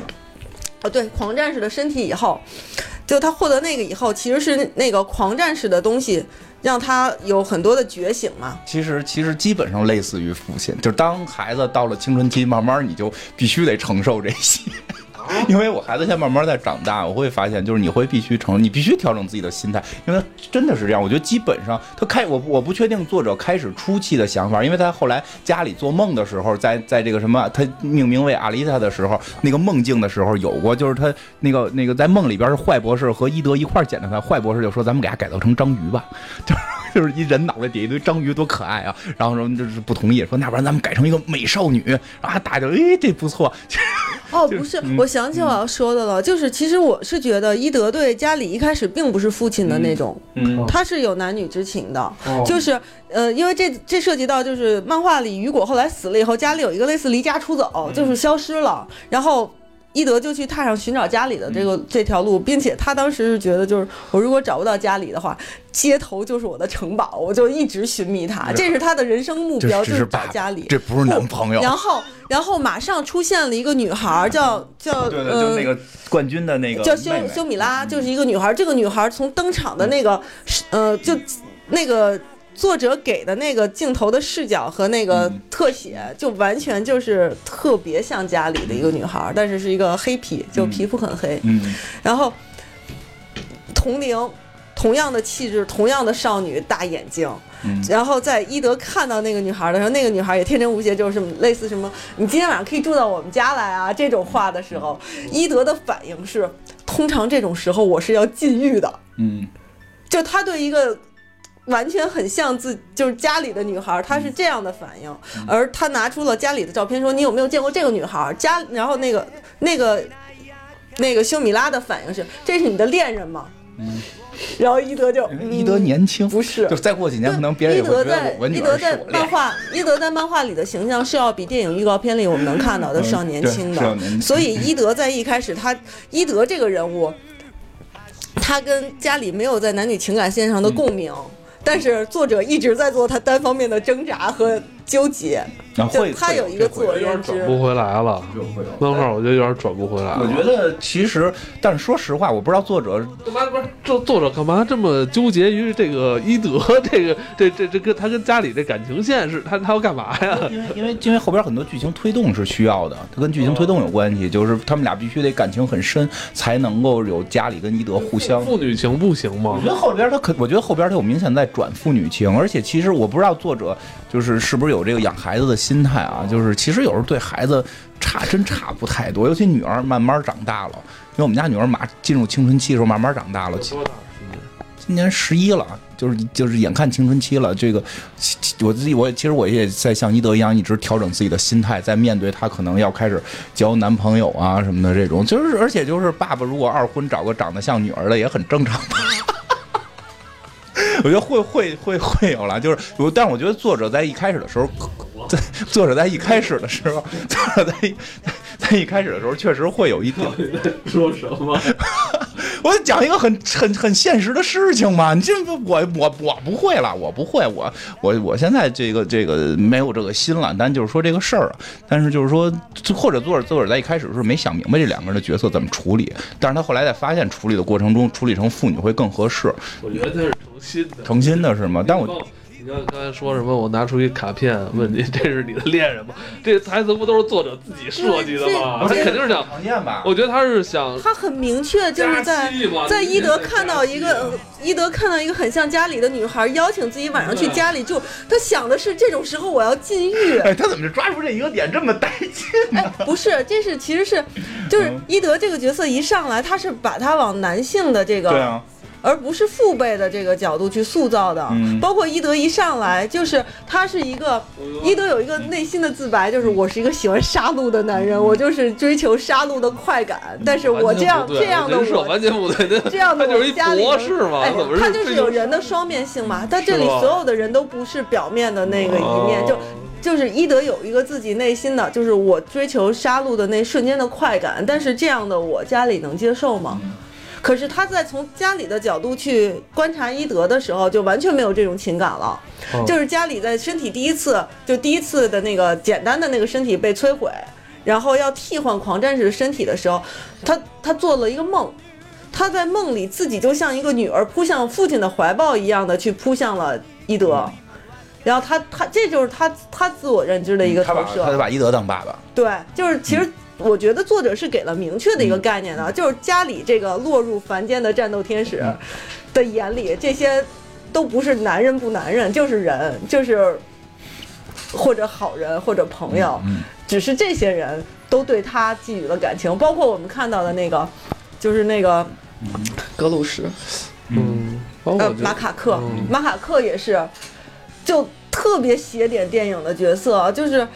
哦，对，狂战士的身体以后，就他获得那个以后，其实是那个狂战士的东西，让他有很多的觉醒嘛。其实，其实基本上类似于父亲，就是当孩子到了青春期，慢慢你就必须得承受这些。因为我孩子现在慢慢在长大，我会发现，就是你会必须承，你必须调整自己的心态，因为真的是这样。我觉得基本上他开我我不确定作者开始初期的想法，因为他后来家里做梦的时候，在在这个什么他命名为阿丽塔的时候，那个梦境的时候有过，就是他那个那个在梦里边是坏博士和伊德一块捡的他，坏博士就说咱们给他改造成章鱼吧，就 是就是一人脑袋底一堆章鱼多可爱啊，然后说就是不同意，说那不然咱们改成一个美少女，然后还打着哎这不错。哦，不是，我想起我要说的了，就是其实我是觉得伊德对家里一开始并不是父亲的那种，嗯，他是有男女之情的，就是呃，因为这这涉及到就是漫画里雨果后来死了以后，家里有一个类似离家出走，就是消失了，然后伊德就去踏上寻找家里的这个这条路，并且他当时是觉得，就是我如果找不到家里的话，街头就是我的城堡，我就一直寻觅他，这是他的人生目标，就是找家里。这不是男朋友。然后，然后马上出现了一个女孩，叫叫对对，就那个冠军的那个叫修修米拉，就是一个女孩。这个女孩从登场的那个呃，就那个。作者给的那个镜头的视角和那个特写，就完全就是特别像家里的一个女孩，但是是一个黑皮，就皮肤很黑。嗯，然后同龄，同样的气质，同样的少女，大眼睛。嗯，然后在伊德看到那个女孩的时候，那个女孩也天真无邪，就是类似什么“你今天晚上可以住到我们家来啊”这种话的时候，伊德的反应是：通常这种时候我是要禁欲的。嗯，就他对一个。完全很像自就是家里的女孩，她是这样的反应，而他拿出了家里的照片，说你有没有见过这个女孩？家，然后那个那个那个修米拉的反应是，这是你的恋人吗？嗯，然后伊德就伊德年轻，不是，就再过几年可能别人伊德在伊德在漫画伊德在漫画里的形象是要比电影预告片里我们能看到的是要年轻的，所以伊德在一开始他伊德这个人物，他跟家里没有在男女情感线上的共鸣。但是作者一直在做他单方面的挣扎和纠结。就他有一个自我认知，转不回来了。漫画我觉得有点转不回来。我觉得其实，但是说实话，我不知道作者干嘛不是作作者干嘛这么纠结于这个伊德这个这这这跟他跟家里这感情线是他他要干嘛呀？因为因为因为后边很多剧情推动是需要的，它跟剧情推动有关系，就是他们俩必须得感情很深，才能够有家里跟伊德互相父女情不行吗？我觉得后边他可，我觉得后边他有明显在转父女情，而且其实我不知道作者就是是不是有这个养孩子的。心态啊，就是其实有时候对孩子差真差不太多，尤其女儿慢慢长大了，因为我们家女儿马进入青春期的时候慢慢长大了。今年十一了，就是就是眼看青春期了。这个我自己我其实我也在像伊德一样，一直调整自己的心态，在面对她可能要开始交男朋友啊什么的这种，就是而且就是爸爸如果二婚找个长得像女儿的也很正常。我觉得会会会会有了，就是，但我觉得作者在一开始的时候，在作者在一开始的时候，作者在在一开始的时候确实会有一点 说什么？我讲一个很很很现实的事情嘛，你这我我我不会了，我不会，我我我现在这个这个没有这个心了，但就是说这个事儿，但是就是说，或者作者作者在一开始是没想明白这两个人的角色怎么处理，但是他后来在发现处理的过程中，处理成父女会更合适。我觉得他是诚心的，诚心的是吗？但我。你刚刚才说什么？我拿出一卡片问你，这是你的恋人吗？这台词不都是作者自己设计的吗？他肯定是想常见吧？我觉得他是想，他很明确，就是在在伊德看到一个伊德看到一个很像家里的女孩，邀请自己晚上去家里住。他想的是这种时候我要禁欲。哎，他怎么就抓住这一个点这么带劲？哎，不是，这是其实是就是伊德这个角色一上来，他是把他往男性的这个对啊。而不是父辈的这个角度去塑造的，包括伊德一上来就是他是一个，伊德有一个内心的自白，就是我是一个喜欢杀戮的男人，我就是追求杀戮的快感，但是我这样这样的我完全不对，这样的我家里是吗？他就是有人的双面性嘛，他这里所有的人都不是表面的那个一面，就就是伊德有一个自己内心的，就是我追求杀戮的那瞬间的快感，但是这样的我家里能接受吗？可是他在从家里的角度去观察伊德的时候，就完全没有这种情感了。就是家里在身体第一次就第一次的那个简单的那个身体被摧毁，然后要替换狂战士的身体的时候，他他做了一个梦，他在梦里自己就像一个女儿扑向父亲的怀抱一样的去扑向了伊德，然后他他这就是他他自我认知的一个投射，他就把伊德当爸爸。对，就是其实。我觉得作者是给了明确的一个概念的，就是家里这个落入凡间的战斗天使的眼里，这些都不是男人不男人，就是人，就是或者好人或者朋友，只是这些人都对他寄予了感情，包括我们看到的那个，就是那个格鲁什，嗯，呃，马卡克，马卡克也是，就特别写点电影的角色，就是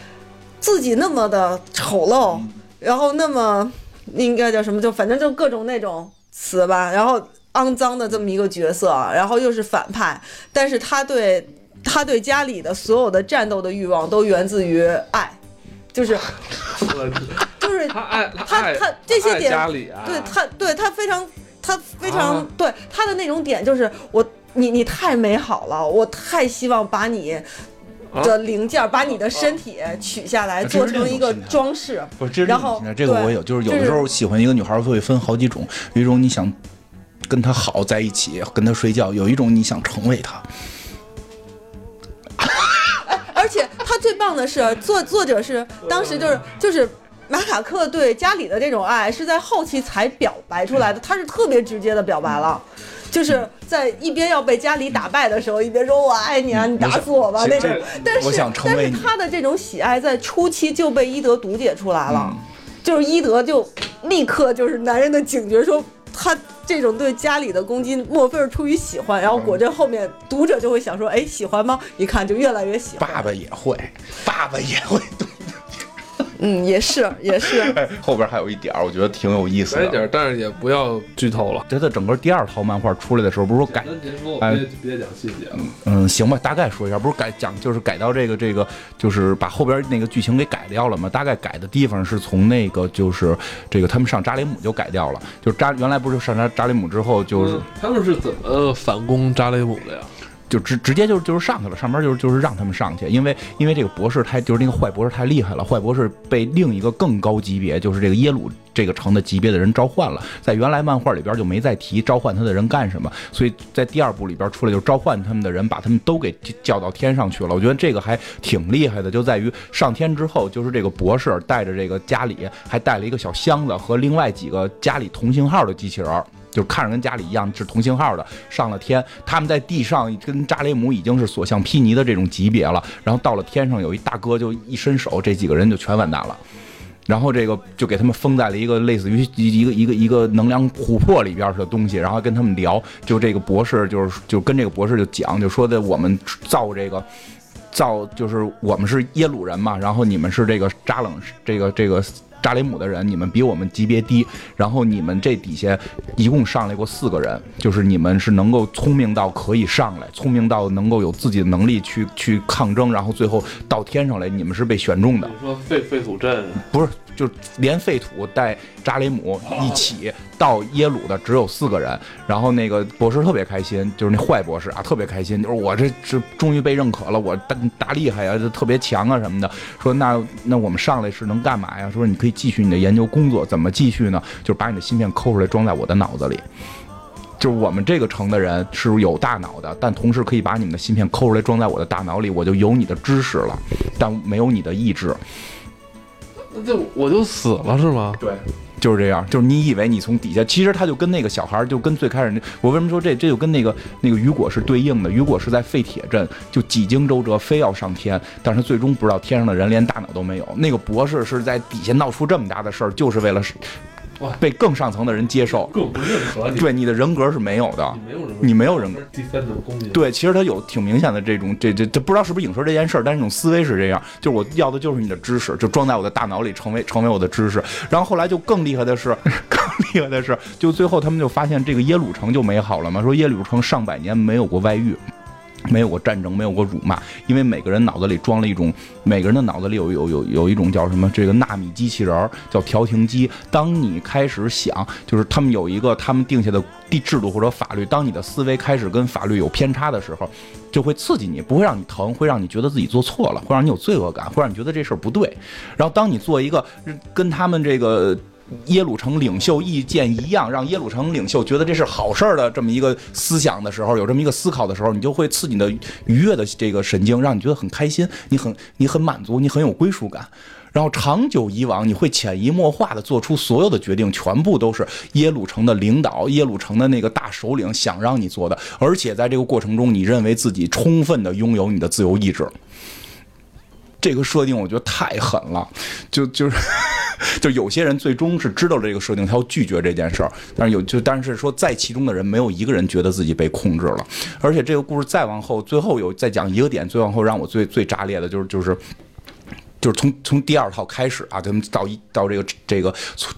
自己那么的丑陋。然后那么应该叫什么？就反正就各种那种词吧。然后肮脏的这么一个角色，然后又是反派，但是他对他对家里的所有的战斗的欲望都源自于爱。就是 就是他爱他爱他这些爱点对他，对他非常，他非常、啊对他的那种点就是我，你你太美好了，我太希望把你啊的零件，把你的身体取下来，做成一个装饰。不是，这是然后这个对我有，就是有的时候喜欢一个女孩会分好几种，有一种你想跟她好在一起，跟她睡觉；有一种你想成为她。而且他最棒的是，作作者是当时就是就是。马卡克对家里的这种爱是在后期才表白出来的，他是特别直接的表白了，就是在一边要被家里打败的时候，一边说我爱你啊，你打死我吧那种。但是但是他的这种喜爱在初期就被伊德读解出来了，嗯就是伊德就立刻就是男人的警觉，说他这种对家里的攻击，莫非是出于喜欢？然后果真后面读者就会想说，哎，喜欢吗？一看就越来越喜欢。爸爸也会，爸爸也会。嗯，也是 也是。哎，后边还有一点儿，我觉得挺有意思的。来一点，但是也不要剧透了。觉得整个第二套漫画出来的时候，不是说改，咱别说，哎别别讲细节了。嗯，行吧，大概说一下，不是改讲，就是改到这个这个，就是把后边那个剧情给改掉了嘛。大概改的地方是从那个就是这个他们上扎雷姆就改掉了，就是扎原来不是上扎扎雷姆之后就是嗯他们是怎么反攻扎雷姆的呀？就直直接就就是上去了，上边就是就是让他们上去，因为因为这个博士太就是那个坏博士太厉害了，坏博士被另一个更高级别，就是这个耶鲁这个城的级别的人召唤了，在原来漫画里边就没再提召唤他的人干什么，所以在第二部里边出来就召唤他们的人，把他们都给叫到天上去了。我觉得这个还挺厉害的，就在于上天之后，就是这个博士带着这个家里还带了一个小箱子和另外几个家里同型号的机器人。就是看着跟家里一样是同型号的，上了天，他们在地上跟扎雷姆已经是所向披靡的这种级别了，然后到了天上有一大哥就一伸手，这几个人就全完蛋了。然后这个就给他们封在了一个类似于一一个一个一个能量琥珀里边的东西，然后跟他们聊，就这个博士就是就跟这个博士就讲，就说的我们造这个造就是我们是耶鲁人嘛，然后你们是这个扎冷这个这个扎雷姆的人，你们比我们级别低，然后你们这底下一共上来过四个人，就是你们是能够聪明到可以上来，聪明到能够有自己的能力去去抗争，然后最后到天上来，你们是被选中的。你，说废废土镇，不是，就连废土带扎雷姆一起到耶鲁的只有四个人。然后那个博士特别开心，就是那坏博士啊，特别开心，就是我这这终于被认可了，我大大厉害呀，这特别强啊什么的。说那那我们上来是能干嘛呀？说你可以继续你的研究工作，怎么继续呢？就是把你的芯片抠出来装在我的脑子里。就是我们这个城的人是有大脑的，但同时可以把你们的芯片抠出来装在我的大脑里，我就有你的知识了，但没有你的意志。就我就死了是吗？对，就是这样。就是你以为你从底下，其实他就跟那个小孩儿，就跟最开始那，我为什么说这这就跟那个那个雨果是对应的？雨果是在废铁镇就几经周折，非要上天，但是最终不知道天上的人连大脑都没有。那个博士是在底下闹出这么大的事儿，就是为了被更上层的人接受。更不认可你，对你的人格是没有的你，没有人，你没有人格。第三种攻击，对，其实他有挺明显的这种，这这这不知道是不是影射这件事儿，但是这种思维是这样，就是我要的就是你的知识，就装在我的大脑里，成为成为我的知识。然后后来就更厉害的是，更厉害的是，就最后他们就发现这个耶鲁城就美好了嘛，说耶鲁城上百年没有过外遇。没有过战争，没有过辱骂，因为每个人脑子里装了一种，每个人的脑子里有有有有一种叫什么这个纳米机器人，叫调停机。当你开始想，就是他们有一个他们定下的地制度或者法律，当你的思维开始跟法律有偏差的时候，就会刺激你，不会让你疼，会让你觉得自己做错了，会让你有罪恶感，会让你觉得这事儿不对。然后当你做一个跟他们这个。耶鲁城领袖意见一样，让耶鲁城领袖觉得这是好事儿的这么一个思想的时候，有这么一个思考的时候，你就会刺激你的愉悦的这个神经，让你觉得很开心，你很你很满足，你很有归属感。然后长久以往，你会潜移默化的做出所有的决定，全部都是耶鲁城的领导、耶鲁城的那个大首领想让你做的，而且在这个过程中，你认为自己充分的拥有你的自由意志。这个设定我觉得太狠了，就就是。就有些人最终是知道这个设定，他要拒绝这件事儿，但是有就但是说在其中的人没有一个人觉得自己被控制了，而且这个故事再往后，最后有再讲一个点，最往后让我最最炸裂的就是就是。就是从从第二套开始啊，他们到一到这个这个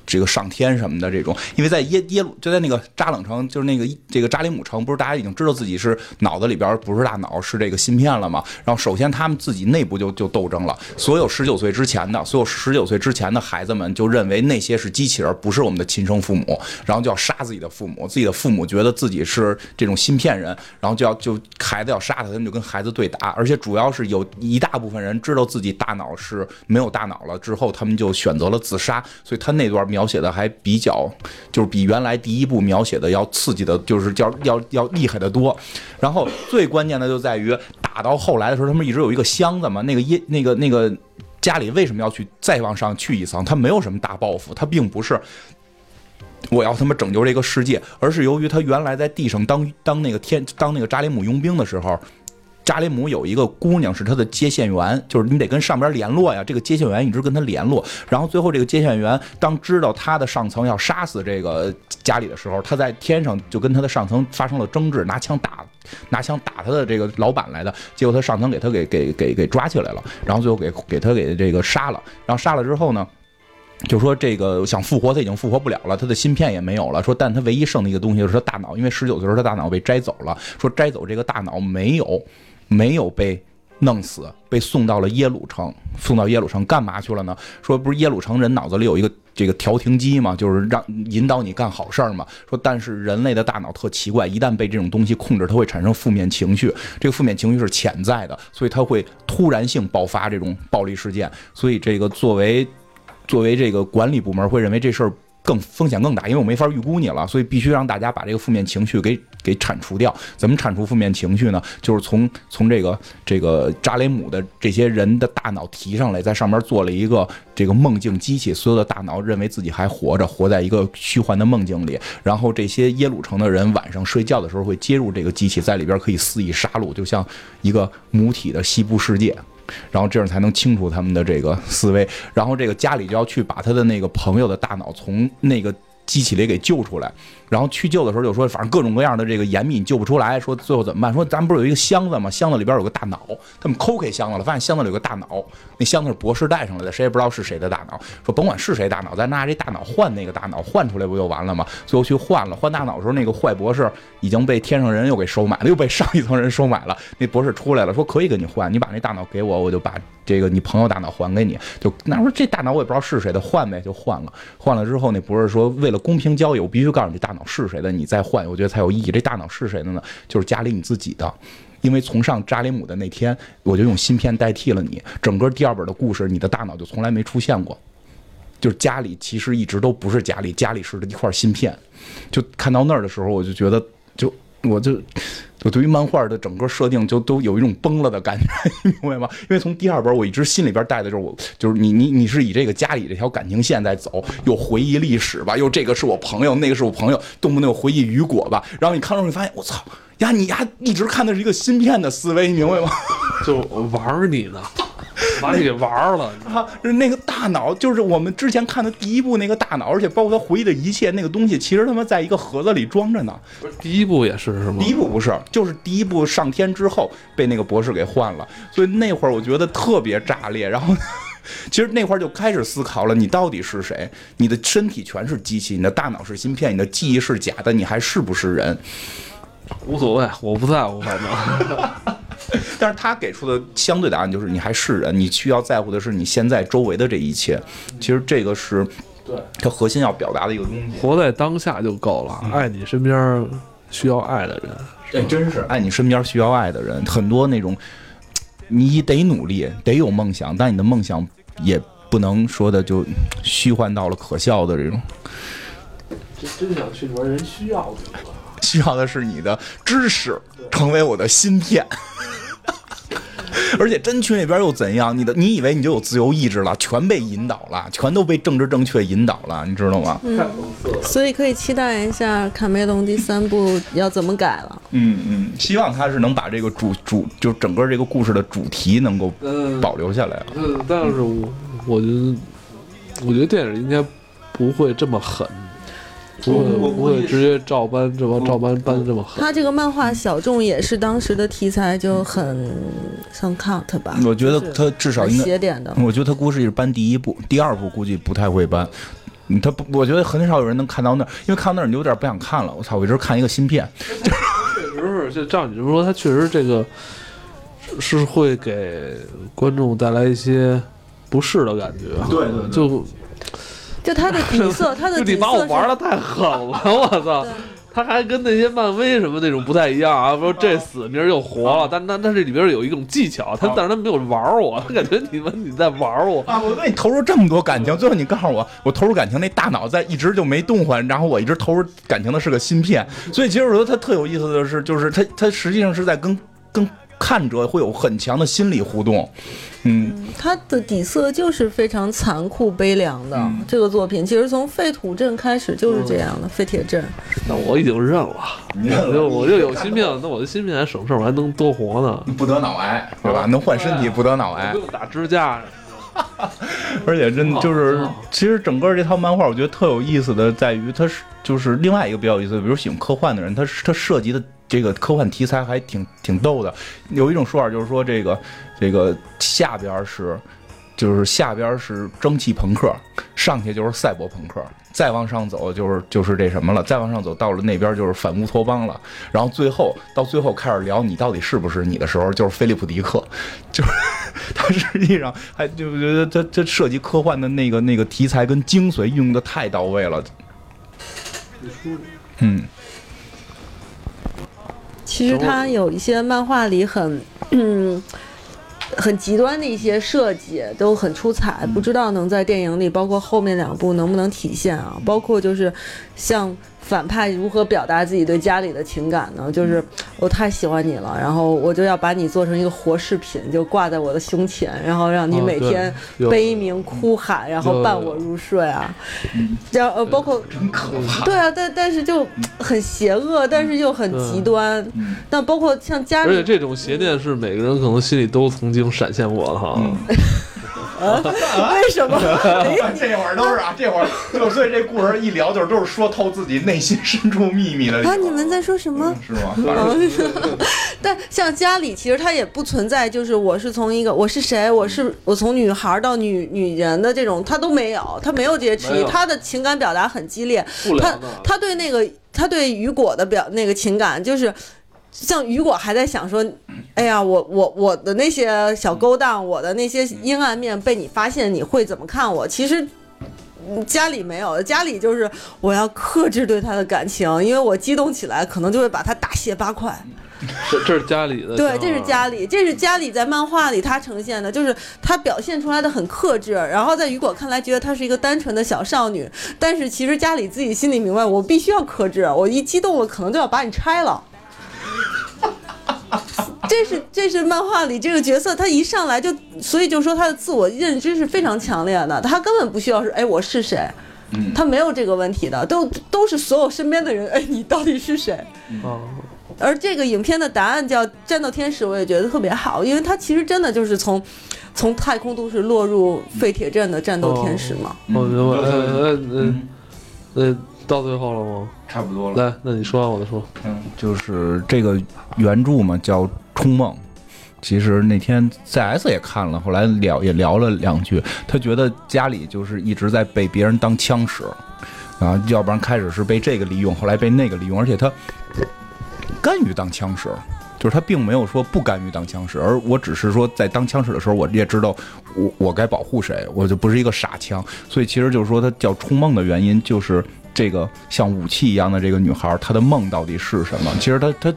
这个上天什么的这种，因为在耶耶鲁就在那个扎冷城，就是那个这个扎里姆城，不是大家已经知道自己是脑子里边不是大脑是这个芯片了吗？然后首先他们自己内部就就斗争了，所有十九岁之前的所有十九岁之前的孩子们就认为那些是机器人，不是我们的亲生父母，然后就要杀自己的父母，自己的父母觉得自己是这种芯片人，然后就要就孩子要杀他，他们就跟孩子对打，而且主要是有一大部分人知道自己大脑是。是没有大脑了之后，他们就选择了自杀，所以他那段描写的还比较，就是比原来第一部描写的要刺激的，就是叫要要厉害的多。然后最关键的就在于打到后来的时候，他们一直有一个箱子嘛，那个一那个那个家里为什么要去再往上去一层？他没有什么大抱负，他并不是我要他妈拯救这个世界，而是由于他原来在地上当当那个天当那个扎里姆佣兵的时候。扎雷姆有一个姑娘是他的接线员，就是你得跟上边联络呀。这个接线员一直跟他联络，然后最后这个接线员当知道他的上层要杀死这个家里的时候，他在天上就跟他的上层发生了争执，拿枪打拿枪打他的这个老板来的。结果他上层给他给给给给抓起来了，然后最后给给他给这个杀了。然后杀了之后呢，就说这个想复活他已经复活不了了，他的芯片也没有了。说但他唯一剩的一个东西就是他大脑，因为十九岁时候他大脑被摘走了。说摘走这个大脑没有。没有被弄死，被送到了耶鲁城。送到耶鲁城干嘛去了呢？说不是耶鲁城人脑子里有一个这个调停机嘛，就是让引导你干好事儿嘛。说但是人类的大脑特奇怪，一旦被这种东西控制，它会产生负面情绪。这个负面情绪是潜在的，所以它会突然性爆发这种暴力事件。所以这个作为作为这个管理部门会认为这事儿。更风险更大，因为我没法预估你了，所以必须让大家把这个负面情绪给给铲除掉。怎么铲除负面情绪呢？就是从从这个这个扎雷姆的这些人的大脑提上来，在上面做了一个这个梦境机器，所有的大脑认为自己还活着，活在一个虚幻的梦境里。然后这些耶鲁城的人晚上睡觉的时候会接入这个机器，在里边可以肆意杀戮，就像一个母体的西部世界。然后这样才能清除他们的这个思维，然后这个家里就要去把他的那个朋友的大脑从那个机器里给救出来。然后去救的时候就说，反正各种各样的这个严密你救不出来，说最后怎么办？说咱们不是有一个箱子吗？箱子里边有个大脑，他们抠开箱子了，发现箱子里有个大脑，那箱子是博士带上来的，谁也不知道是谁的大脑。说甭管是谁大脑，咱拿这大脑换那个大脑，换出来不就完了吗？最后去换了，换大脑的时候，那个坏博士已经被天上人又给收买了，又被上一层人收买了。那博士出来了，说可以跟你换，你把那大脑给我，我就把这个你朋友大脑还给你。就那说这大脑我也不知道是谁的，换呗，就换了。换了之后，那博士说为了公平交易，我必须告诉你大脑。是谁的？你再换，我觉得才有意义。这大脑是谁的呢？就是家里你自己的，因为从上扎里姆的那天，我就用芯片代替了你。整个第二本的故事，你的大脑就从来没出现过。就是家里其实一直都不是家里，家里是一块芯片。就看到那儿的时候，我就觉得，我就。我对于漫画的整个设定就都有一种崩了的感觉，你 明白吗？因为从第二本我一直心里边带的就是我，就是你你你是以这个家里这条感情线在走，又回忆历史吧，又这个是我朋友，那个是我朋友，动不动又回忆雨果吧。然后你看的时候，你发现我操呀，你呀一直看的是一个芯片的思维，你明白吗？就玩你呢。把你给玩了啊！那个大脑就是我们之前看的第一部那个大脑，而且包括他回忆的一切那个东西，其实他妈在一个盒子里装着呢。第一部也是是吗？第一部不是，就是第一部上天之后被那个博士给换了，所以那会儿我觉得特别炸裂。然后，其实那会儿就开始思考了：你到底是谁？你的身体全是机器，你的大脑是芯片，你的记忆是假的，你还是不是人？无所谓，我不在乎，反正。但是他给出的相对答案就是你还是人，你需要在乎的是你现在周围的这一切。其实这个是对他核心要表达的一个东西。活在当下就够了，爱你身边需要爱的人。哎，真是爱你身边需要爱的人，很多那种你得努力，得有梦想，但你的梦想也不能说的就虚幻到了可笑的这种。真真想去玩人需要的。需要的是你的知识，成为我的芯片。而且真去那边又怎样？你的你以为你就有自由意志了？全被引导了，全都被政治正确引导了，你知道吗？嗯，所以可以期待一下卡梅隆第三部要怎么改了。嗯嗯，希望他是能把这个主主，就整个这个故事的主题能够保留下来。嗯，但是我我觉得，我觉得电影应该不会这么狠。不会我不会直接照搬这么照搬搬这么狠。他这个漫画小众也是当时的题材就很像 cut 吧，我觉得他至少应该写点的。我觉得他估计是搬第一部，第二部估计不太会搬。嗯他不，我觉得很少有人能看到那儿，因为看到那儿你就有点不想看了。我操，我一直看一个芯片，确实是，就照你这么说，他确实这个是是会给观众带来一些不适的感觉。对对对就就他的底色，他的底就你把我玩的太狠了，我操！他还跟那些漫威什么那种不太一样啊，说这死明儿又活了，但但但这里边有一种技巧，他但是他没有玩我，他感觉你们你在玩我。啊，我对你投入这么多感情，最后你告诉我，我投入感情那大脑在一直就没动换，然后我一直投入感情的是个芯片，所以其实我觉得他特有意思的是，就是他他实际上是在跟跟看者会有很强的心理互动，嗯，他的底色就是非常残酷悲凉的。嗯这个作品其实从废土镇开始就是这样的，废铁镇。那我已经认了，认了 我就我就有心病，那我的心病还省事儿，我还能多活呢，不得脑癌，对吧？能换身体，不得脑癌不。用打支架。而且真的就是哦，其实整个这套漫画，我觉得特有意思的在于，它是就是另外一个比较有意思，比如喜欢科幻的人，他是他涉及的这个科幻题材还挺挺逗的。有一种说法就是说，这个这个下边是就是下边是蒸汽朋克，上去就是赛博朋克。再往上走就是就是这什么了，再往上走到了那边就是反乌托邦了，然后最后到最后开始聊你到底是不是你的时候，就是菲利普迪克，就是 他实际上还就觉得他他涉及科幻的那个那个题材跟精髓运用的太到位了。嗯，其实它有一些漫画里很，嗯，很极端的一些设计都很出彩，不知道能在电影里，包括后面两部能不能体现啊？包括就是像反派如何表达自己对家里的情感呢？就是我太喜欢你了，然后我就要把你做成一个活饰品，就挂在我的胸前，然后让你每天悲鸣哭喊，然后伴我入睡啊。然后呃，包括真可怕。对啊，但但是就很邪恶，但是又很极端。嗯那包括像家里，而且这种邪念是每个人可能心里都曾经闪现过的哈。嗯为什么？哎 这会儿都是啊，这会儿所以这故事一聊，就是都是说透自己内心深处秘密的啊，你们在说什么？是吗？但像家里，其实它也不存在，就是我是从一个我是谁，我是我从女孩到女女人的这种，他都没有，他没有这些迟疑，他的情感表达很激烈，他他对那个他对雨果的表那个情感就是。像雨果还在想说，哎呀，我我我的那些小勾当，我的那些阴暗面被你发现，你会怎么看我？其实嗯家里没有，家里就是我要克制对他的感情，因为我激动起来，可能就会把他大卸八块。这这是家里的，对，这是家里，这是家里在漫画里他呈现的，就是他表现出来的很克制，然后在雨果看来觉得她是一个单纯的小少女，但是其实家里自己心里明白，我必须要克制，我一激动了可能就要把你拆了。这是这是漫画里这个角色，他一上来就，所以就说他的自我认知是非常强烈的，他根本不需要是，哎，我是谁，嗯他没有这个问题的，都都是所有身边的人，哎，你到底是谁？啊，而这个影片的答案叫《战斗天使》，我也觉得特别好，因为它其实真的就是从从太空都市落入废铁镇的战斗天使嘛。我明白。呃呃嗯呃，那到最后了吗？差不多了。来，那你说完我再说。嗯，就是这个原著嘛，叫《冲梦》。其实那天 CS 也看了，后来聊也聊了两句。他觉得家里就是一直在被别人当枪使，啊，要不然开始是被这个利用，后来被那个利用，而且他甘于当枪使，就是他并没有说不甘于当枪使，而我只是说在当枪使的时候，我也知道我我该保护谁，我就不是一个傻枪。所以其实就是说，他叫冲梦的原因就是这个像武器一样的这个女孩，她的梦到底是什么？其实她她。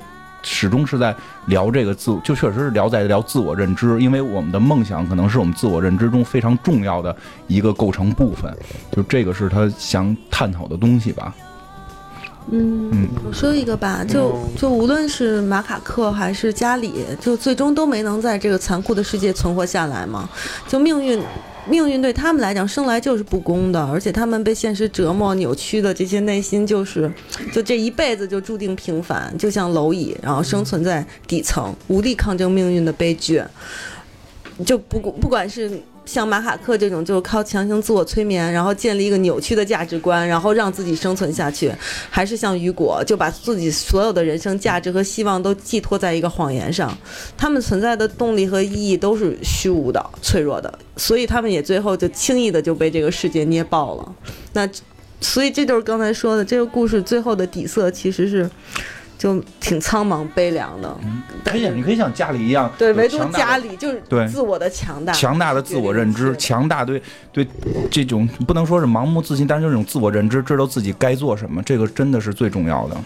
始终是在聊这个自，就确实是聊在聊自我认知，因为我们的梦想可能是我们自我认知中非常重要的一个构成部分，就这个是他想探讨的东西吧。嗯，我说一个吧，就嗯就无论是马卡克还是加里，就最终都没能在这个残酷的世界存活下来嘛。就命运，命运对他们来讲生来就是不公的，而且他们被现实折磨、扭曲的这些内心，就是就这一辈子就注定平凡，就像蝼蚁，然后生存在底层，无力抗争命运的悲剧。就不不管是像马卡克这种，就是靠强行自我催眠，然后建立一个扭曲的价值观，然后让自己生存下去，还是像雨果，就把自己所有的人生价值和希望都寄托在一个谎言上？他们存在的动力和意义都是虚无的、脆弱的，所以他们也最后就轻易的就被这个世界捏爆了。那，所以这就是刚才说的，这个故事最后的底色其实是。就挺苍茫悲凉的，可以，你可以像家里一样，对，唯独家里就是对自我的强大，强大的自我认知，强大对对这种不能说是盲目自信，但是这种自我认知，知道自己该做什么，这个真的是最重要的。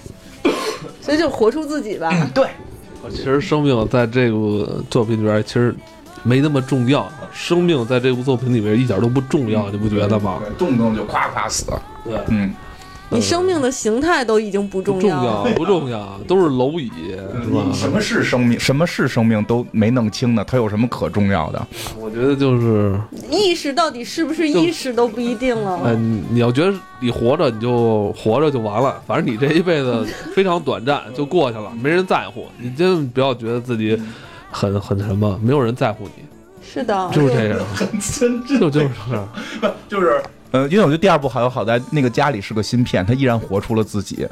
所以就活出自己吧。对，其实生命在这部作品里边其实没那么重要，生命在这部作品里面一点都不重要，你不觉得吗？动不动就夸夸死。对，嗯。你生命的形态都已经不重要，不重要，都是蝼蚁，是吧？什么是生命？什么是生命都没弄清呢？它有什么可重要的？我觉得就是意识到底是不是意识都不一定了。嗯，你要觉得你活着，你就活着就完了。反正你这一辈子非常短暂，就过去了，没人在乎。你千万不要觉得自己很很什么，没有人在乎你。是的，就是这样，很真就就是 不就是。呃，因为我觉得第二部好有好在那个家里是个芯片，他依然活出了自己，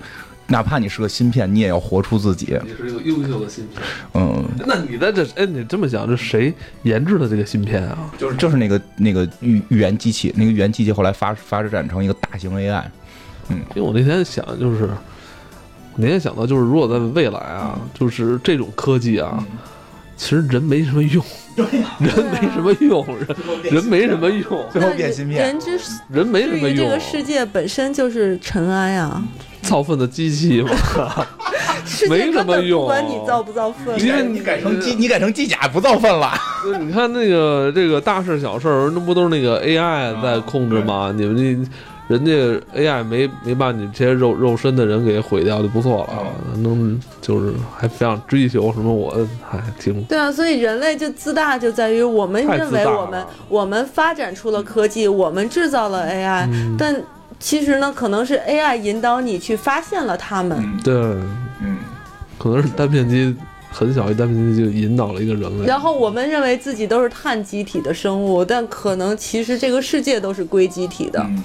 哪怕你是个芯片，你也要活出自己。你是一个优秀的芯片。嗯，那你在这，哎，你这么想，这谁研制的这个芯片啊？就是就是那个那个预预言机器，那个预言机器后来发发展成一个大型 AI。嗯，因为我那天想，就是那天想到，就是如果在未来啊，就是这种科技啊。其实人没什么用，人没什么用，人人没什么用，最后变芯片。人之人没什么用，这个世界本身就是尘埃啊，造粪的机器嘛，没什么用。不管你造不造粪，因为你改成机，你改成机甲不造粪了。你看那个这个大事小事，那不都是那个 AI 在控制吗？你们这。人家 AI 没没把你这些肉肉身的人给毁掉就不错了，能就是还非常追求什么，我还挺对啊。所以人类就自大，就在于我们认为我们我们发展出了科技，我们制造了 AI，但其实呢，可能是 AI 引导你去发现了他们。对，嗯，可能是单片机很小一单片机就引导了一个人类。然后我们认为自己都是碳基体的生物，但可能其实这个世界都是硅基体的。嗯，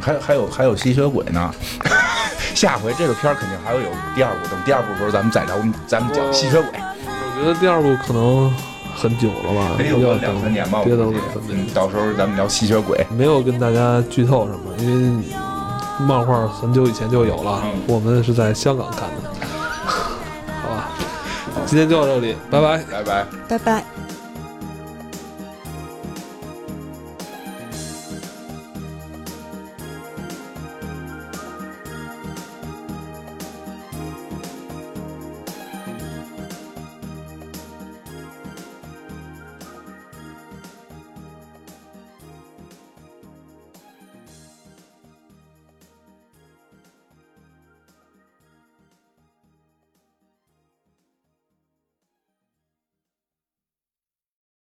还有还有还有吸血鬼呢，下回这个片儿肯定还会有第二部。等第二部时候咱们再聊，咱们讲吸血鬼。我觉得第二部可能很久了吧，得有两三年吧。别等两三年，到时候咱们聊吸血鬼。没有跟大家剧透什么，因为漫画很久以前就有了，我们是在香港看的。好吧，今天就到这里，拜拜，拜拜，拜拜。